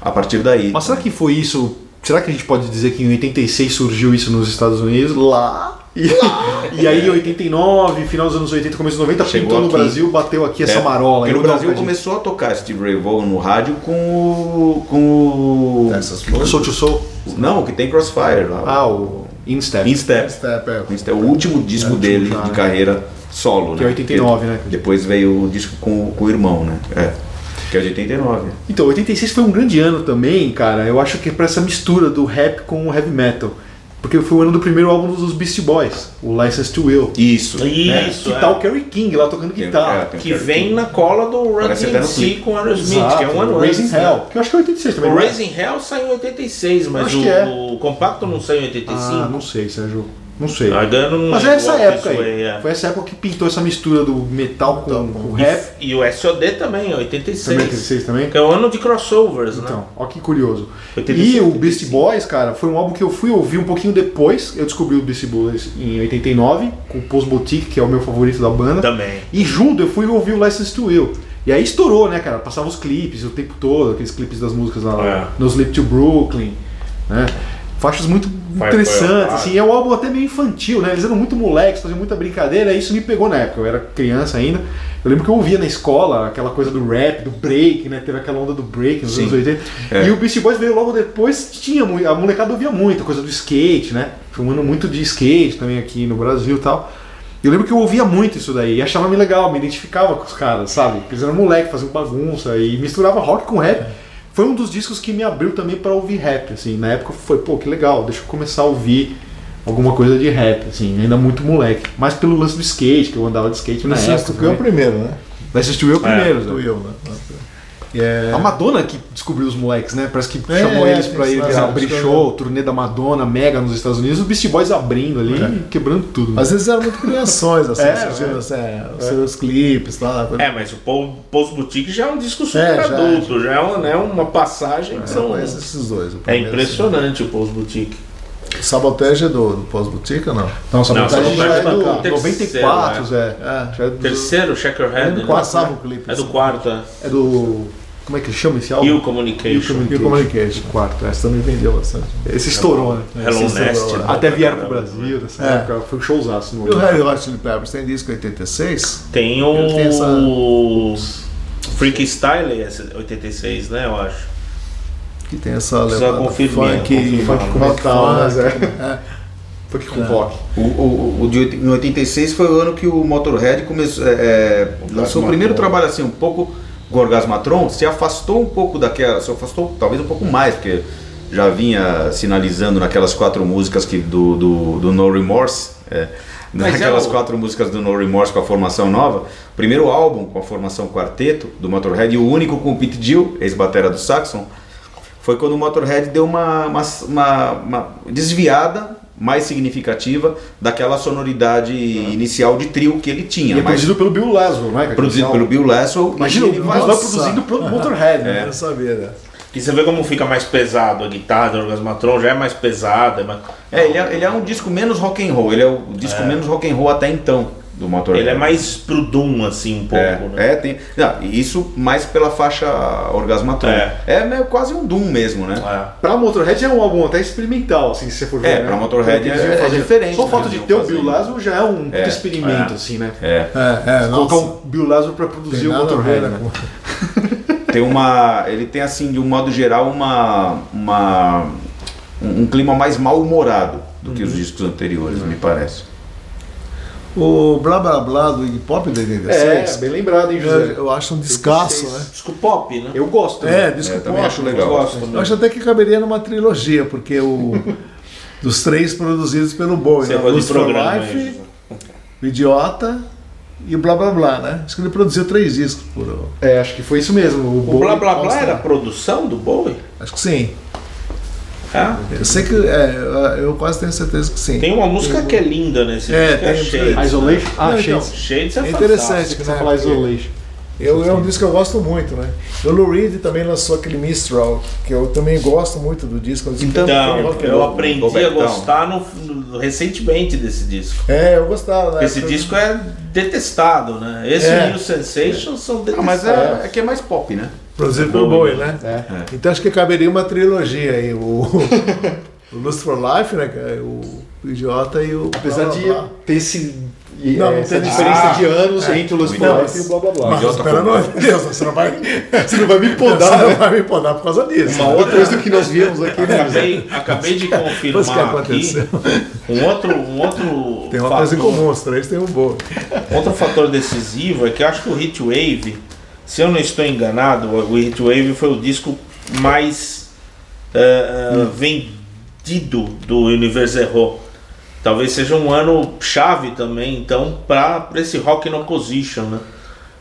[SPEAKER 1] a partir daí.
[SPEAKER 2] Mas será que foi isso? Será que a gente pode dizer que em 86 surgiu isso nos Estados Unidos? Lá. E, (laughs) e aí em 89, final dos anos 80, começo dos 90,
[SPEAKER 1] Chegou
[SPEAKER 2] pintou no
[SPEAKER 1] aqui.
[SPEAKER 2] Brasil, bateu aqui essa
[SPEAKER 1] É,
[SPEAKER 2] marola.
[SPEAKER 1] Porque
[SPEAKER 2] Eu
[SPEAKER 1] no Brasil começou a tocar Steve Ray Vaughan no rádio com o. com o.
[SPEAKER 3] Essas flores.
[SPEAKER 2] Soul to Soul.
[SPEAKER 1] Não, o que tem Crossfire lá.
[SPEAKER 2] Ah, o Instep.
[SPEAKER 1] Instep.
[SPEAKER 3] Step, é.
[SPEAKER 1] Instep, o último disco
[SPEAKER 2] É, o último
[SPEAKER 1] dele
[SPEAKER 2] já,
[SPEAKER 1] de
[SPEAKER 2] né?
[SPEAKER 1] carreira solo,
[SPEAKER 2] Que
[SPEAKER 1] né?
[SPEAKER 2] é 89, né?
[SPEAKER 1] Depois veio o disco com, com o irmão, né? É. Que é de 89.
[SPEAKER 2] Então, 86 foi um grande ano também, cara. Eu acho que é pra essa mistura do rap com o heavy metal. Porque foi o ano do primeiro álbum dos Beastie Boys, o License to Will.
[SPEAKER 1] Isso.
[SPEAKER 4] Isso,
[SPEAKER 2] que
[SPEAKER 4] é.
[SPEAKER 2] tá o Kerry King lá tocando guitarra.
[SPEAKER 1] é,
[SPEAKER 4] Que vem
[SPEAKER 1] King.
[SPEAKER 4] na cola do Run DMC com Aerosmith,
[SPEAKER 2] Exato,
[SPEAKER 4] que é um ano
[SPEAKER 2] Raising
[SPEAKER 4] antes.
[SPEAKER 2] Hell,
[SPEAKER 4] né?
[SPEAKER 2] que eu acho que é 86 também.
[SPEAKER 4] O
[SPEAKER 2] não é?
[SPEAKER 4] Raising Hell saiu em 86, mas o,
[SPEAKER 2] é.
[SPEAKER 4] o compacto não saiu em 85.
[SPEAKER 2] Ah, não sei, Sérgio. Não sei.
[SPEAKER 4] Eu não
[SPEAKER 2] Mas é essa época aí.
[SPEAKER 4] é.
[SPEAKER 2] Foi essa época que pintou essa mistura do metal com, com o rap.
[SPEAKER 4] E o SOD também, 86.
[SPEAKER 2] Também 86 também?
[SPEAKER 4] Que é o ano de crossovers, né?
[SPEAKER 2] Então, ó que curioso.
[SPEAKER 4] 86,
[SPEAKER 2] e o
[SPEAKER 4] 85.
[SPEAKER 2] Beastie Boys, cara, foi um álbum que eu fui ouvir um pouquinho depois. Eu descobri o Beastie Boys em 89, com o Post Boutique, que é o meu favorito da banda.
[SPEAKER 4] Também.
[SPEAKER 2] E junto eu fui ouvir o License to Will. E aí estourou, né, cara? Passava os clipes o tempo todo, aqueles clipes das músicas lá
[SPEAKER 4] É.
[SPEAKER 2] no Sleep to Brooklyn, né? Faixas muito
[SPEAKER 4] Vai,
[SPEAKER 2] interessantes, assim, é um álbum até meio infantil, né? Eles eram muito moleques, faziam muita brincadeira, e isso me pegou na época, eu era criança ainda. Eu lembro que eu ouvia na escola aquela coisa do rap, do break, né? Teve aquela onda do break nos
[SPEAKER 1] Sim.
[SPEAKER 2] anos 80.
[SPEAKER 1] É.
[SPEAKER 2] E o Beastie Boys veio logo depois, tinha a molecada ouvia muito, coisa do skate, né? Foi ano muito de skate também aqui no Brasil e tal. Eu lembro que eu ouvia muito isso daí, e achava me legal, me identificava com os caras, sabe? Porque eles eram moleque, faziam bagunça e misturava rock com rap. Foi um dos discos que me abriu também pra ouvir rap, assim. Na época foi, pô, que legal, deixa eu começar a ouvir alguma coisa de rap, assim, ainda muito moleque. Mas pelo lance do skate, que eu andava de skate na
[SPEAKER 3] License
[SPEAKER 2] época.
[SPEAKER 3] é
[SPEAKER 2] também.
[SPEAKER 3] primeiro, né?
[SPEAKER 2] Vai assistir eu primeiro,
[SPEAKER 3] Do
[SPEAKER 2] né?
[SPEAKER 3] Will, né? É...
[SPEAKER 2] A Madonna que descobriu os moleques, né? Parece que
[SPEAKER 3] É,
[SPEAKER 2] chamou
[SPEAKER 3] é,
[SPEAKER 2] eles pra ir virar
[SPEAKER 3] lance,
[SPEAKER 2] abrir show, turnê da Madonna, mega nos Estados Unidos, os Beastie Boys abrindo ali,
[SPEAKER 3] É.
[SPEAKER 2] quebrando tudo.
[SPEAKER 3] Às vezes eram muito criações, assim, (laughs)
[SPEAKER 2] É, é.
[SPEAKER 3] assim, é, os seus clipes lá.
[SPEAKER 4] É, mas o Post Boutique já é um disco super
[SPEAKER 3] É, já,
[SPEAKER 4] adulto, já é uma, né, uma passagem que são.
[SPEAKER 3] esses dois.
[SPEAKER 4] É
[SPEAKER 3] primeiro,
[SPEAKER 4] impressionante o Post Boutique.
[SPEAKER 3] assim. Sabotage é do, do Pós-Boutique ou não?
[SPEAKER 2] Não, Sabotagem já é
[SPEAKER 4] é
[SPEAKER 2] do
[SPEAKER 4] do terceiro,
[SPEAKER 2] 94, Zé.
[SPEAKER 3] É.
[SPEAKER 2] Já é do,
[SPEAKER 4] Terceiro, Checkerhead. né?
[SPEAKER 3] Passava o clipe.
[SPEAKER 4] É do
[SPEAKER 3] assim.
[SPEAKER 4] quarto, é.
[SPEAKER 2] é do. Como é que chama esse álbum?
[SPEAKER 4] E o Communication.
[SPEAKER 3] E o Communication.
[SPEAKER 2] Quarto,
[SPEAKER 3] Essa também vendeu bastante.
[SPEAKER 2] Esse estourou, né?
[SPEAKER 4] Hello
[SPEAKER 3] Esse
[SPEAKER 4] Nest.
[SPEAKER 3] estourou,
[SPEAKER 4] né?
[SPEAKER 2] Até vieram pro. Brasil nessa
[SPEAKER 3] É.
[SPEAKER 2] época, foi um showzaço no
[SPEAKER 3] E o Harry Hot Chili Peppers tem disco 86?
[SPEAKER 4] Tem o.
[SPEAKER 3] Tem essa-
[SPEAKER 4] Freaky Style, esse 86, né? Eu acho.
[SPEAKER 3] Que tem essa
[SPEAKER 4] Precisa
[SPEAKER 3] levada
[SPEAKER 4] confirmar,
[SPEAKER 3] funk,
[SPEAKER 4] confirmar.
[SPEAKER 3] funk
[SPEAKER 2] com metal, né,
[SPEAKER 3] funk,
[SPEAKER 2] Zé?
[SPEAKER 3] é.
[SPEAKER 2] Foi com
[SPEAKER 3] É.
[SPEAKER 2] rock.
[SPEAKER 1] O, o, o de oit- em 86 foi o ano que o Motorhead começou, é, é, lançou o primeiro trabalho assim, um pouco Gorgasmatron, se afastou um pouco daquela, se afastou talvez um pouco mais, porque já vinha sinalizando naquelas quatro músicas que do, do, do No Remorse, É.
[SPEAKER 4] Mas
[SPEAKER 1] Daquelas
[SPEAKER 4] é o-
[SPEAKER 1] quatro músicas do No Remorse com a formação nova, primeiro álbum com a formação quarteto do Motorhead e o único com o Pete Gill, ex-batera do Saxon, foi quando o Motorhead deu uma, uma, uma- uma desviada mais significativa daquela sonoridade inicial de trio que ele tinha.
[SPEAKER 2] E é
[SPEAKER 1] mas
[SPEAKER 2] produzido pelo Bill Laswell, né?
[SPEAKER 1] produzido pelo Bill Lasswell.
[SPEAKER 2] Imagina, o
[SPEAKER 1] ele vai-
[SPEAKER 2] Laswell produzindo pro Motorhead. né?
[SPEAKER 3] Eu não sabia, né?
[SPEAKER 4] E você vê como fica mais pesado a guitarra do Orgasmatron, já é mais pesada. É, mais...
[SPEAKER 1] É, ele é, ele é um disco menos rock and roll, ele é o disco menos rock and roll até então do Motorhead.
[SPEAKER 4] Ele é mais pro Doom, assim, um pouco,
[SPEAKER 1] É,
[SPEAKER 4] né?
[SPEAKER 1] é, tem. Não, isso mais pela faixa Orgasmatron.
[SPEAKER 4] É.
[SPEAKER 1] É, meio quase um Doom mesmo, né?
[SPEAKER 4] É.
[SPEAKER 2] Pra Motorhead é um álbum até experimental, assim, se você for ver.
[SPEAKER 1] É,
[SPEAKER 2] né?
[SPEAKER 1] pra Motorhead é- é diferente,
[SPEAKER 2] Só o
[SPEAKER 1] né?
[SPEAKER 2] fato de ter o Bill. Laswell já é um
[SPEAKER 1] É,
[SPEAKER 2] experimento,
[SPEAKER 1] é.
[SPEAKER 2] assim, né?
[SPEAKER 1] É.
[SPEAKER 3] É, é,
[SPEAKER 2] Colocar um Bill Laswell pra produzir
[SPEAKER 3] tem
[SPEAKER 2] o Motorhead.
[SPEAKER 3] né?
[SPEAKER 2] né? (laughs)
[SPEAKER 1] Tem uma. Ele tem assim, de um modo geral, uma. uma um, um clima mais mal-humorado do que
[SPEAKER 2] Uhum.
[SPEAKER 1] os discos anteriores, me parece.
[SPEAKER 3] O Blá Blá Blá do Iggy Pop
[SPEAKER 2] É,
[SPEAKER 3] 86,
[SPEAKER 2] bem lembrado, hein, José?
[SPEAKER 3] eu acho um descasso, né?
[SPEAKER 4] Disco pop, né?
[SPEAKER 2] Eu gosto.
[SPEAKER 3] É,
[SPEAKER 2] né?
[SPEAKER 3] disco
[SPEAKER 1] É, também
[SPEAKER 3] pop.
[SPEAKER 1] acho legal.
[SPEAKER 4] Eu gosto
[SPEAKER 3] Eu acho até que caberia numa trilogia, porque o (laughs) dos três produzidos pelo Bowie,
[SPEAKER 4] Você
[SPEAKER 3] né? Lust for Life,
[SPEAKER 4] aí,
[SPEAKER 3] o Idiota e o Blá Blá Blá, né? Acho que ele produziu três discos por.
[SPEAKER 2] É, acho que foi isso mesmo. O,
[SPEAKER 4] O Blá Blá Blá era a produção do Bowie?
[SPEAKER 3] Acho que sim.
[SPEAKER 4] É?
[SPEAKER 3] Eu sei que. É, eu quase tenho certeza que sim.
[SPEAKER 4] Tem uma música que é linda nesse
[SPEAKER 3] É,
[SPEAKER 4] disco, é
[SPEAKER 3] tem-
[SPEAKER 4] Shades.
[SPEAKER 2] Isolation? Ah,
[SPEAKER 3] Não, então,
[SPEAKER 2] Shades.
[SPEAKER 4] Shades é,
[SPEAKER 3] É interessante,
[SPEAKER 4] fantástico.
[SPEAKER 3] que
[SPEAKER 2] Você
[SPEAKER 3] né,
[SPEAKER 2] falar Isolation.
[SPEAKER 3] eu, é um disco que eu gosto muito, né? O Lou Reed também lançou aquele Mistral, que eu também gosto muito do disco. é um disco
[SPEAKER 4] Então, eu
[SPEAKER 3] roll.
[SPEAKER 4] aprendi a gostar no, no- recentemente desse disco.
[SPEAKER 3] É, eu gostava, né?
[SPEAKER 4] Esse disco é detestado, né? Esse
[SPEAKER 3] É.
[SPEAKER 4] New Sensations são
[SPEAKER 1] Ah,
[SPEAKER 4] detestados.
[SPEAKER 1] mas é, é que é mais pop, né?
[SPEAKER 3] Produzido pelo Bowie, né?
[SPEAKER 2] É.
[SPEAKER 3] Então acho que caberia uma trilogia aí. O, o (laughs) Lust for Life, né? que é O, o Idiota e o.
[SPEAKER 2] Apesar
[SPEAKER 3] Blá
[SPEAKER 2] de
[SPEAKER 3] Blá Blá.
[SPEAKER 2] ter esse,
[SPEAKER 3] Não, não
[SPEAKER 2] essa
[SPEAKER 3] tem
[SPEAKER 2] diferença
[SPEAKER 4] Ah,
[SPEAKER 2] de anos
[SPEAKER 3] é.
[SPEAKER 2] entre o Lust
[SPEAKER 1] O
[SPEAKER 2] for
[SPEAKER 1] Idiota-
[SPEAKER 2] Life e o Blá Blá Blá.
[SPEAKER 3] Mas,
[SPEAKER 1] Idiota
[SPEAKER 3] pelo amor de Deus, você não vai, (laughs)
[SPEAKER 2] Você não vai me
[SPEAKER 3] você
[SPEAKER 2] podar,
[SPEAKER 3] não
[SPEAKER 2] né?
[SPEAKER 3] vai me podar por causa disso.
[SPEAKER 4] Uma
[SPEAKER 3] né?
[SPEAKER 4] outra-
[SPEAKER 2] do que nós vimos aqui, né?
[SPEAKER 4] Acabei, acabei de
[SPEAKER 3] Mas o que
[SPEAKER 4] confirmar aqui
[SPEAKER 3] aconteceu?
[SPEAKER 4] um outro, um outro
[SPEAKER 3] Tem uma
[SPEAKER 4] fator,
[SPEAKER 3] coisa em comum, os três têm um Bowie.
[SPEAKER 4] Outro fator decisivo é que eu acho que o Heatwave, se eu não estou enganado, o Heatwave foi o disco mais eh, eh, vendido do Universe Zero. Talvez seja um ano chave também, então, para esse Rock in Opposition, né?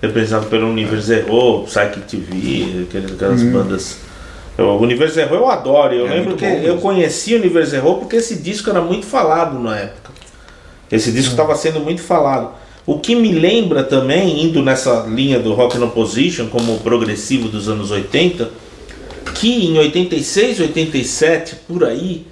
[SPEAKER 4] Representado pelo Universe Zero, Psychic TV, aquelas, aquelas bandas. O Universe Zero eu adoro, eu
[SPEAKER 1] É
[SPEAKER 4] lembro que eu conheci o Universe Zero porque esse disco era muito falado na época. Esse disco estava sendo muito falado. O que me lembra também, indo nessa linha do Rock in Opposition, como o progressivo dos anos 80, que em 86, 87, por aí,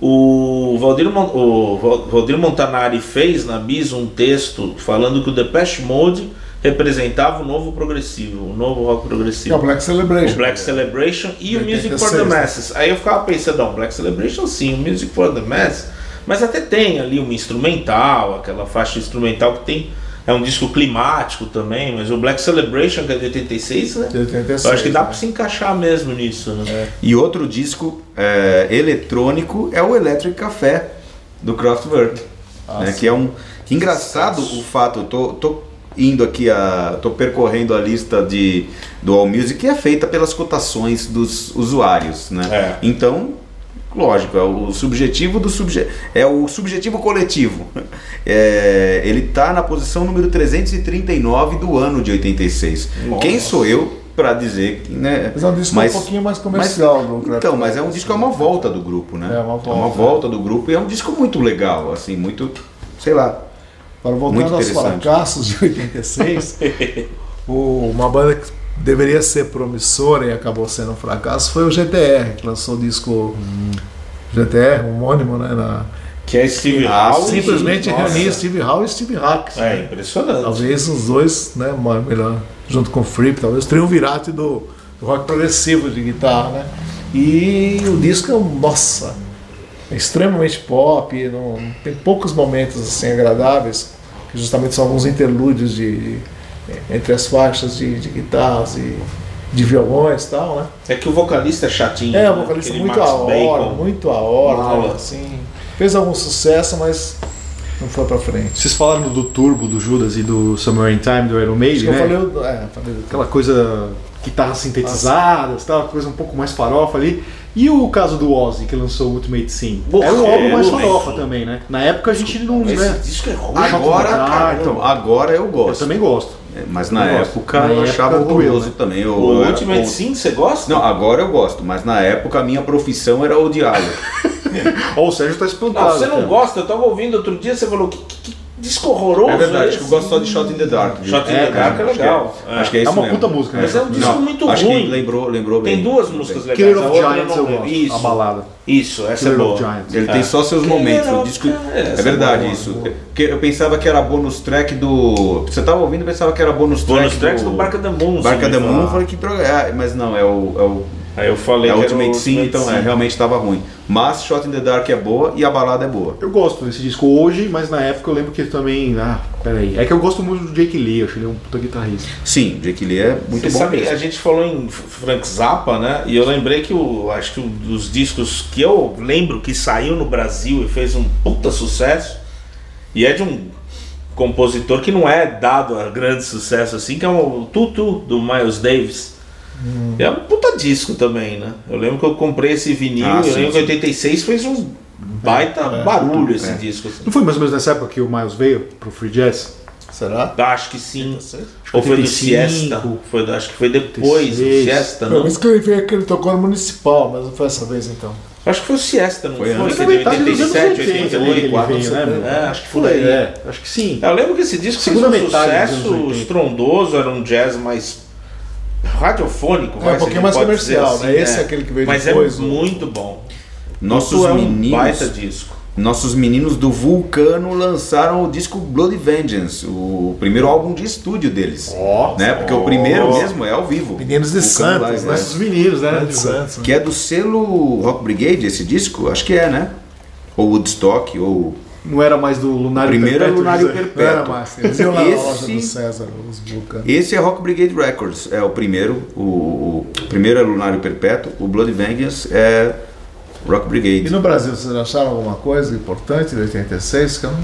[SPEAKER 4] o Valdir, o Val- Valdir Montanari fez na Bis um texto falando que o Depeche Mode representava o novo progressivo, o novo rock
[SPEAKER 3] Que é
[SPEAKER 4] progressivo.
[SPEAKER 3] o Black Celebration.
[SPEAKER 4] O Black Celebration e o
[SPEAKER 3] De
[SPEAKER 4] Music for
[SPEAKER 3] 86,
[SPEAKER 4] the? Masses. Aí eu ficava pensando, não, Black Celebration sim, o Music for the Masses, mas até tem ali uma instrumental, aquela faixa instrumental que tem. É um disco climático também, mas o Black Celebration, que é de 86, né?
[SPEAKER 3] De 86,
[SPEAKER 4] eu acho que dá
[SPEAKER 3] né?
[SPEAKER 4] pra se encaixar mesmo nisso, né?
[SPEAKER 1] E outro disco é, eletrônico é o Electric Café do Kraftwerk, né, que é um que engraçado o fato. Eu tô, tô indo aqui a, tô percorrendo a lista de do All Music que é feita pelas cotações dos usuários, né?
[SPEAKER 4] É.
[SPEAKER 1] Então Lógico, é o subjetivo do subje é o subjetivo coletivo. (laughs) É, ele está na posição número 339 do ano de 86.
[SPEAKER 4] Nossa.
[SPEAKER 1] Quem sou eu para dizer que, né?
[SPEAKER 3] Mas é um disco
[SPEAKER 1] Mas-
[SPEAKER 3] um pouquinho mais comercial do Kraftwerk.
[SPEAKER 1] Então, mas é um disco é uma volta do grupo, né?
[SPEAKER 3] É uma volta.
[SPEAKER 1] volta do grupo e é um disco muito legal, assim, muito, sei lá. Muito
[SPEAKER 3] voltando aos fracassos de 86, (laughs) o- uma banda que deveria ser promissora e acabou sendo um fracasso foi o GTR, que lançou o disco GTR, homônimo, né? Na,
[SPEAKER 4] Que é Steve Howe.
[SPEAKER 3] simplesmente reunia Steve Howe e Steve Hack.
[SPEAKER 4] É impressionante.
[SPEAKER 3] Talvez os dois, né, melhor, junto com o Fripp, talvez o triunvirato do, do rock progressivo de guitarra, né? E o disco é, nossa, é extremamente pop, não, tem poucos momentos assim agradáveis, que justamente são alguns interlúdios de, de- entre as faixas de, de guitarras e de violões e tal, né?
[SPEAKER 4] É que o vocalista é chatinho.
[SPEAKER 3] É,
[SPEAKER 4] né?
[SPEAKER 3] o vocalista
[SPEAKER 4] Aquele
[SPEAKER 3] muito
[SPEAKER 4] Max
[SPEAKER 3] a hora,
[SPEAKER 4] Bacon.
[SPEAKER 3] muito a hora, né? assim. Fez algum sucesso, mas não foi pra frente.
[SPEAKER 2] Vocês falaram do Turbo, do Judas e do Summer in Time, do Iron Maiden,
[SPEAKER 3] que eu
[SPEAKER 2] né?
[SPEAKER 3] falei, é, falei do-
[SPEAKER 2] Aquela coisa, guitarras sintetizadas, tal, coisa um pouco mais farofa ali. E o caso do Ozzy, que lançou o Ultimate Sim? Era o álbum
[SPEAKER 4] é,
[SPEAKER 2] mais
[SPEAKER 4] eu
[SPEAKER 2] farofa também, né? Na época a gente não.
[SPEAKER 4] Esse
[SPEAKER 2] Né?
[SPEAKER 4] disco é ruim.
[SPEAKER 1] Agora, cara, então, agora eu
[SPEAKER 2] Eu
[SPEAKER 1] gosto.
[SPEAKER 2] também gosto.
[SPEAKER 1] É, Mas na
[SPEAKER 2] Eu
[SPEAKER 1] época
[SPEAKER 2] Na
[SPEAKER 1] eu achava
[SPEAKER 2] época
[SPEAKER 1] horroroso
[SPEAKER 2] né?
[SPEAKER 1] também. Eu,
[SPEAKER 4] O
[SPEAKER 1] eu era
[SPEAKER 4] Ultimate
[SPEAKER 1] contra.
[SPEAKER 4] Sim, você gosta?
[SPEAKER 1] Não, agora eu gosto, mas na época a minha profissão era odiá-lo.
[SPEAKER 2] Ó, o Sérgio tá
[SPEAKER 4] Não,
[SPEAKER 2] espantado.
[SPEAKER 4] você não
[SPEAKER 2] cara.
[SPEAKER 4] gosta, eu tava ouvindo outro dia, você falou que, que disco horroroso.
[SPEAKER 1] É verdade,
[SPEAKER 4] esse.
[SPEAKER 1] acho que eu gosto só de Shot in the Dark. viu?
[SPEAKER 4] Shot in
[SPEAKER 2] É,
[SPEAKER 4] the Dark é
[SPEAKER 1] acho que
[SPEAKER 4] legal.
[SPEAKER 1] Acho que é
[SPEAKER 2] É
[SPEAKER 1] isso
[SPEAKER 2] uma
[SPEAKER 1] mesmo.
[SPEAKER 2] puta música, né?
[SPEAKER 4] Mas é um disco
[SPEAKER 1] Não,
[SPEAKER 4] muito
[SPEAKER 1] acho
[SPEAKER 4] ruim.
[SPEAKER 1] que lembrou, lembrou bem.
[SPEAKER 4] Tem duas músicas
[SPEAKER 1] bem.
[SPEAKER 4] legais.
[SPEAKER 2] Killer of
[SPEAKER 4] eu
[SPEAKER 2] Giants eu gosto.
[SPEAKER 4] Isso,
[SPEAKER 2] A balada.
[SPEAKER 4] isso, essa
[SPEAKER 2] Killer
[SPEAKER 4] é
[SPEAKER 2] of
[SPEAKER 4] boa.
[SPEAKER 2] Giants.
[SPEAKER 1] Ele
[SPEAKER 4] É.
[SPEAKER 1] tem só seus momentos. O disco
[SPEAKER 4] É,
[SPEAKER 1] é verdade
[SPEAKER 4] boa,
[SPEAKER 1] isso. Porque eu pensava que era bônus track do. Você tava ouvindo e pensava que era bônus track.
[SPEAKER 4] Bônus tracks do Barca da Moon.
[SPEAKER 1] Barca da Moon, eu falei que droga. é, mas não, é o. É
[SPEAKER 4] Aí eu falei
[SPEAKER 1] é o Ultimate Sim, então é,
[SPEAKER 4] Sim.
[SPEAKER 1] realmente estava ruim. Mas Shot in the Dark é boa e a balada é boa.
[SPEAKER 2] Eu gosto desse disco hoje, mas na época eu lembro que ele também. Ah, peraí. É que eu gosto muito do Jake Lee, eu acho ele um puta guitarrista.
[SPEAKER 1] Sim, Jake Lee é muito
[SPEAKER 4] Você
[SPEAKER 1] bom
[SPEAKER 4] sabe,
[SPEAKER 1] mesmo.
[SPEAKER 4] a gente falou em Frank Zappa, né? E eu lembrei que o, acho que um dos discos que eu lembro que saiu no Brasil e fez um puta sucesso, e é de um compositor que não é dado a grande sucesso assim, que é o Tutu do Miles Davis. E É um puta disco também, né? Eu lembro que eu comprei esse vinil,
[SPEAKER 1] Ah,
[SPEAKER 4] eu
[SPEAKER 1] sim,
[SPEAKER 4] lembro que
[SPEAKER 1] sim.
[SPEAKER 4] em 86 fez um baita barulho esse disco. assim.
[SPEAKER 2] Não foi mais ou menos nessa época que o Miles veio pro Free Jazz?
[SPEAKER 3] Será?
[SPEAKER 4] Acho que sim.
[SPEAKER 3] 86?
[SPEAKER 4] Ou foi do
[SPEAKER 2] 85.
[SPEAKER 4] Siesta. Foi, acho que foi depois do
[SPEAKER 2] 86.
[SPEAKER 4] Siesta,
[SPEAKER 3] Não, mas que ele veio que ele tocou no municipal, mas não foi essa vez então.
[SPEAKER 4] Acho que foi o Siesta, não
[SPEAKER 1] Foi
[SPEAKER 4] foi?
[SPEAKER 1] antes.
[SPEAKER 4] Que de
[SPEAKER 2] metade dos anos
[SPEAKER 4] 87,
[SPEAKER 2] 80 ele
[SPEAKER 4] 88.
[SPEAKER 2] veio, né, meu?
[SPEAKER 4] É, acho que foi
[SPEAKER 2] Foi,
[SPEAKER 4] aí.
[SPEAKER 2] é, acho que sim.
[SPEAKER 4] Eu lembro que esse disco
[SPEAKER 2] Segunda
[SPEAKER 4] fez um
[SPEAKER 2] metade
[SPEAKER 4] sucesso
[SPEAKER 2] 80.
[SPEAKER 4] estrondoso, era um jazz mais radiofônico,
[SPEAKER 3] É,
[SPEAKER 4] vai,
[SPEAKER 3] um
[SPEAKER 4] se
[SPEAKER 3] pouquinho mais comercial,
[SPEAKER 4] assim,
[SPEAKER 3] né? Esse é aquele que veio
[SPEAKER 4] Mas
[SPEAKER 3] depois,
[SPEAKER 4] é
[SPEAKER 3] o-
[SPEAKER 4] muito bom.
[SPEAKER 1] Nossos
[SPEAKER 4] é um
[SPEAKER 1] meninos.
[SPEAKER 4] baita disco.
[SPEAKER 1] Nossos meninos do Vulcano lançaram o disco Bloody Vengeance, o primeiro álbum de estúdio deles.
[SPEAKER 2] Ó,
[SPEAKER 1] né? Porque o primeiro mesmo é ao vivo.
[SPEAKER 3] Meninos de
[SPEAKER 1] Vulcano
[SPEAKER 3] Santos,
[SPEAKER 1] Live,
[SPEAKER 3] né?
[SPEAKER 2] Os meninos, né?
[SPEAKER 3] De Santos, né?
[SPEAKER 1] Que é do selo Rock Brigade esse disco? Acho que é, né? Ou Woodstock, ou.
[SPEAKER 2] Não era mais do Lunário
[SPEAKER 1] Primeiro é
[SPEAKER 2] Perpétuo,
[SPEAKER 1] Lunário
[SPEAKER 2] José?
[SPEAKER 3] Não era
[SPEAKER 1] Perpétuo.
[SPEAKER 3] mais. Eles iam lá
[SPEAKER 1] Esse-
[SPEAKER 3] do César, os vulcanos.
[SPEAKER 1] Esse é Rock Brigade Records, é o primeiro. O, o- o primeiro é Lunário Perpétuo, o Bloody Vengeance é Rock
[SPEAKER 3] E
[SPEAKER 1] Brigade.
[SPEAKER 3] no Brasil, vocês acharam alguma coisa importante de 86? Que eu não...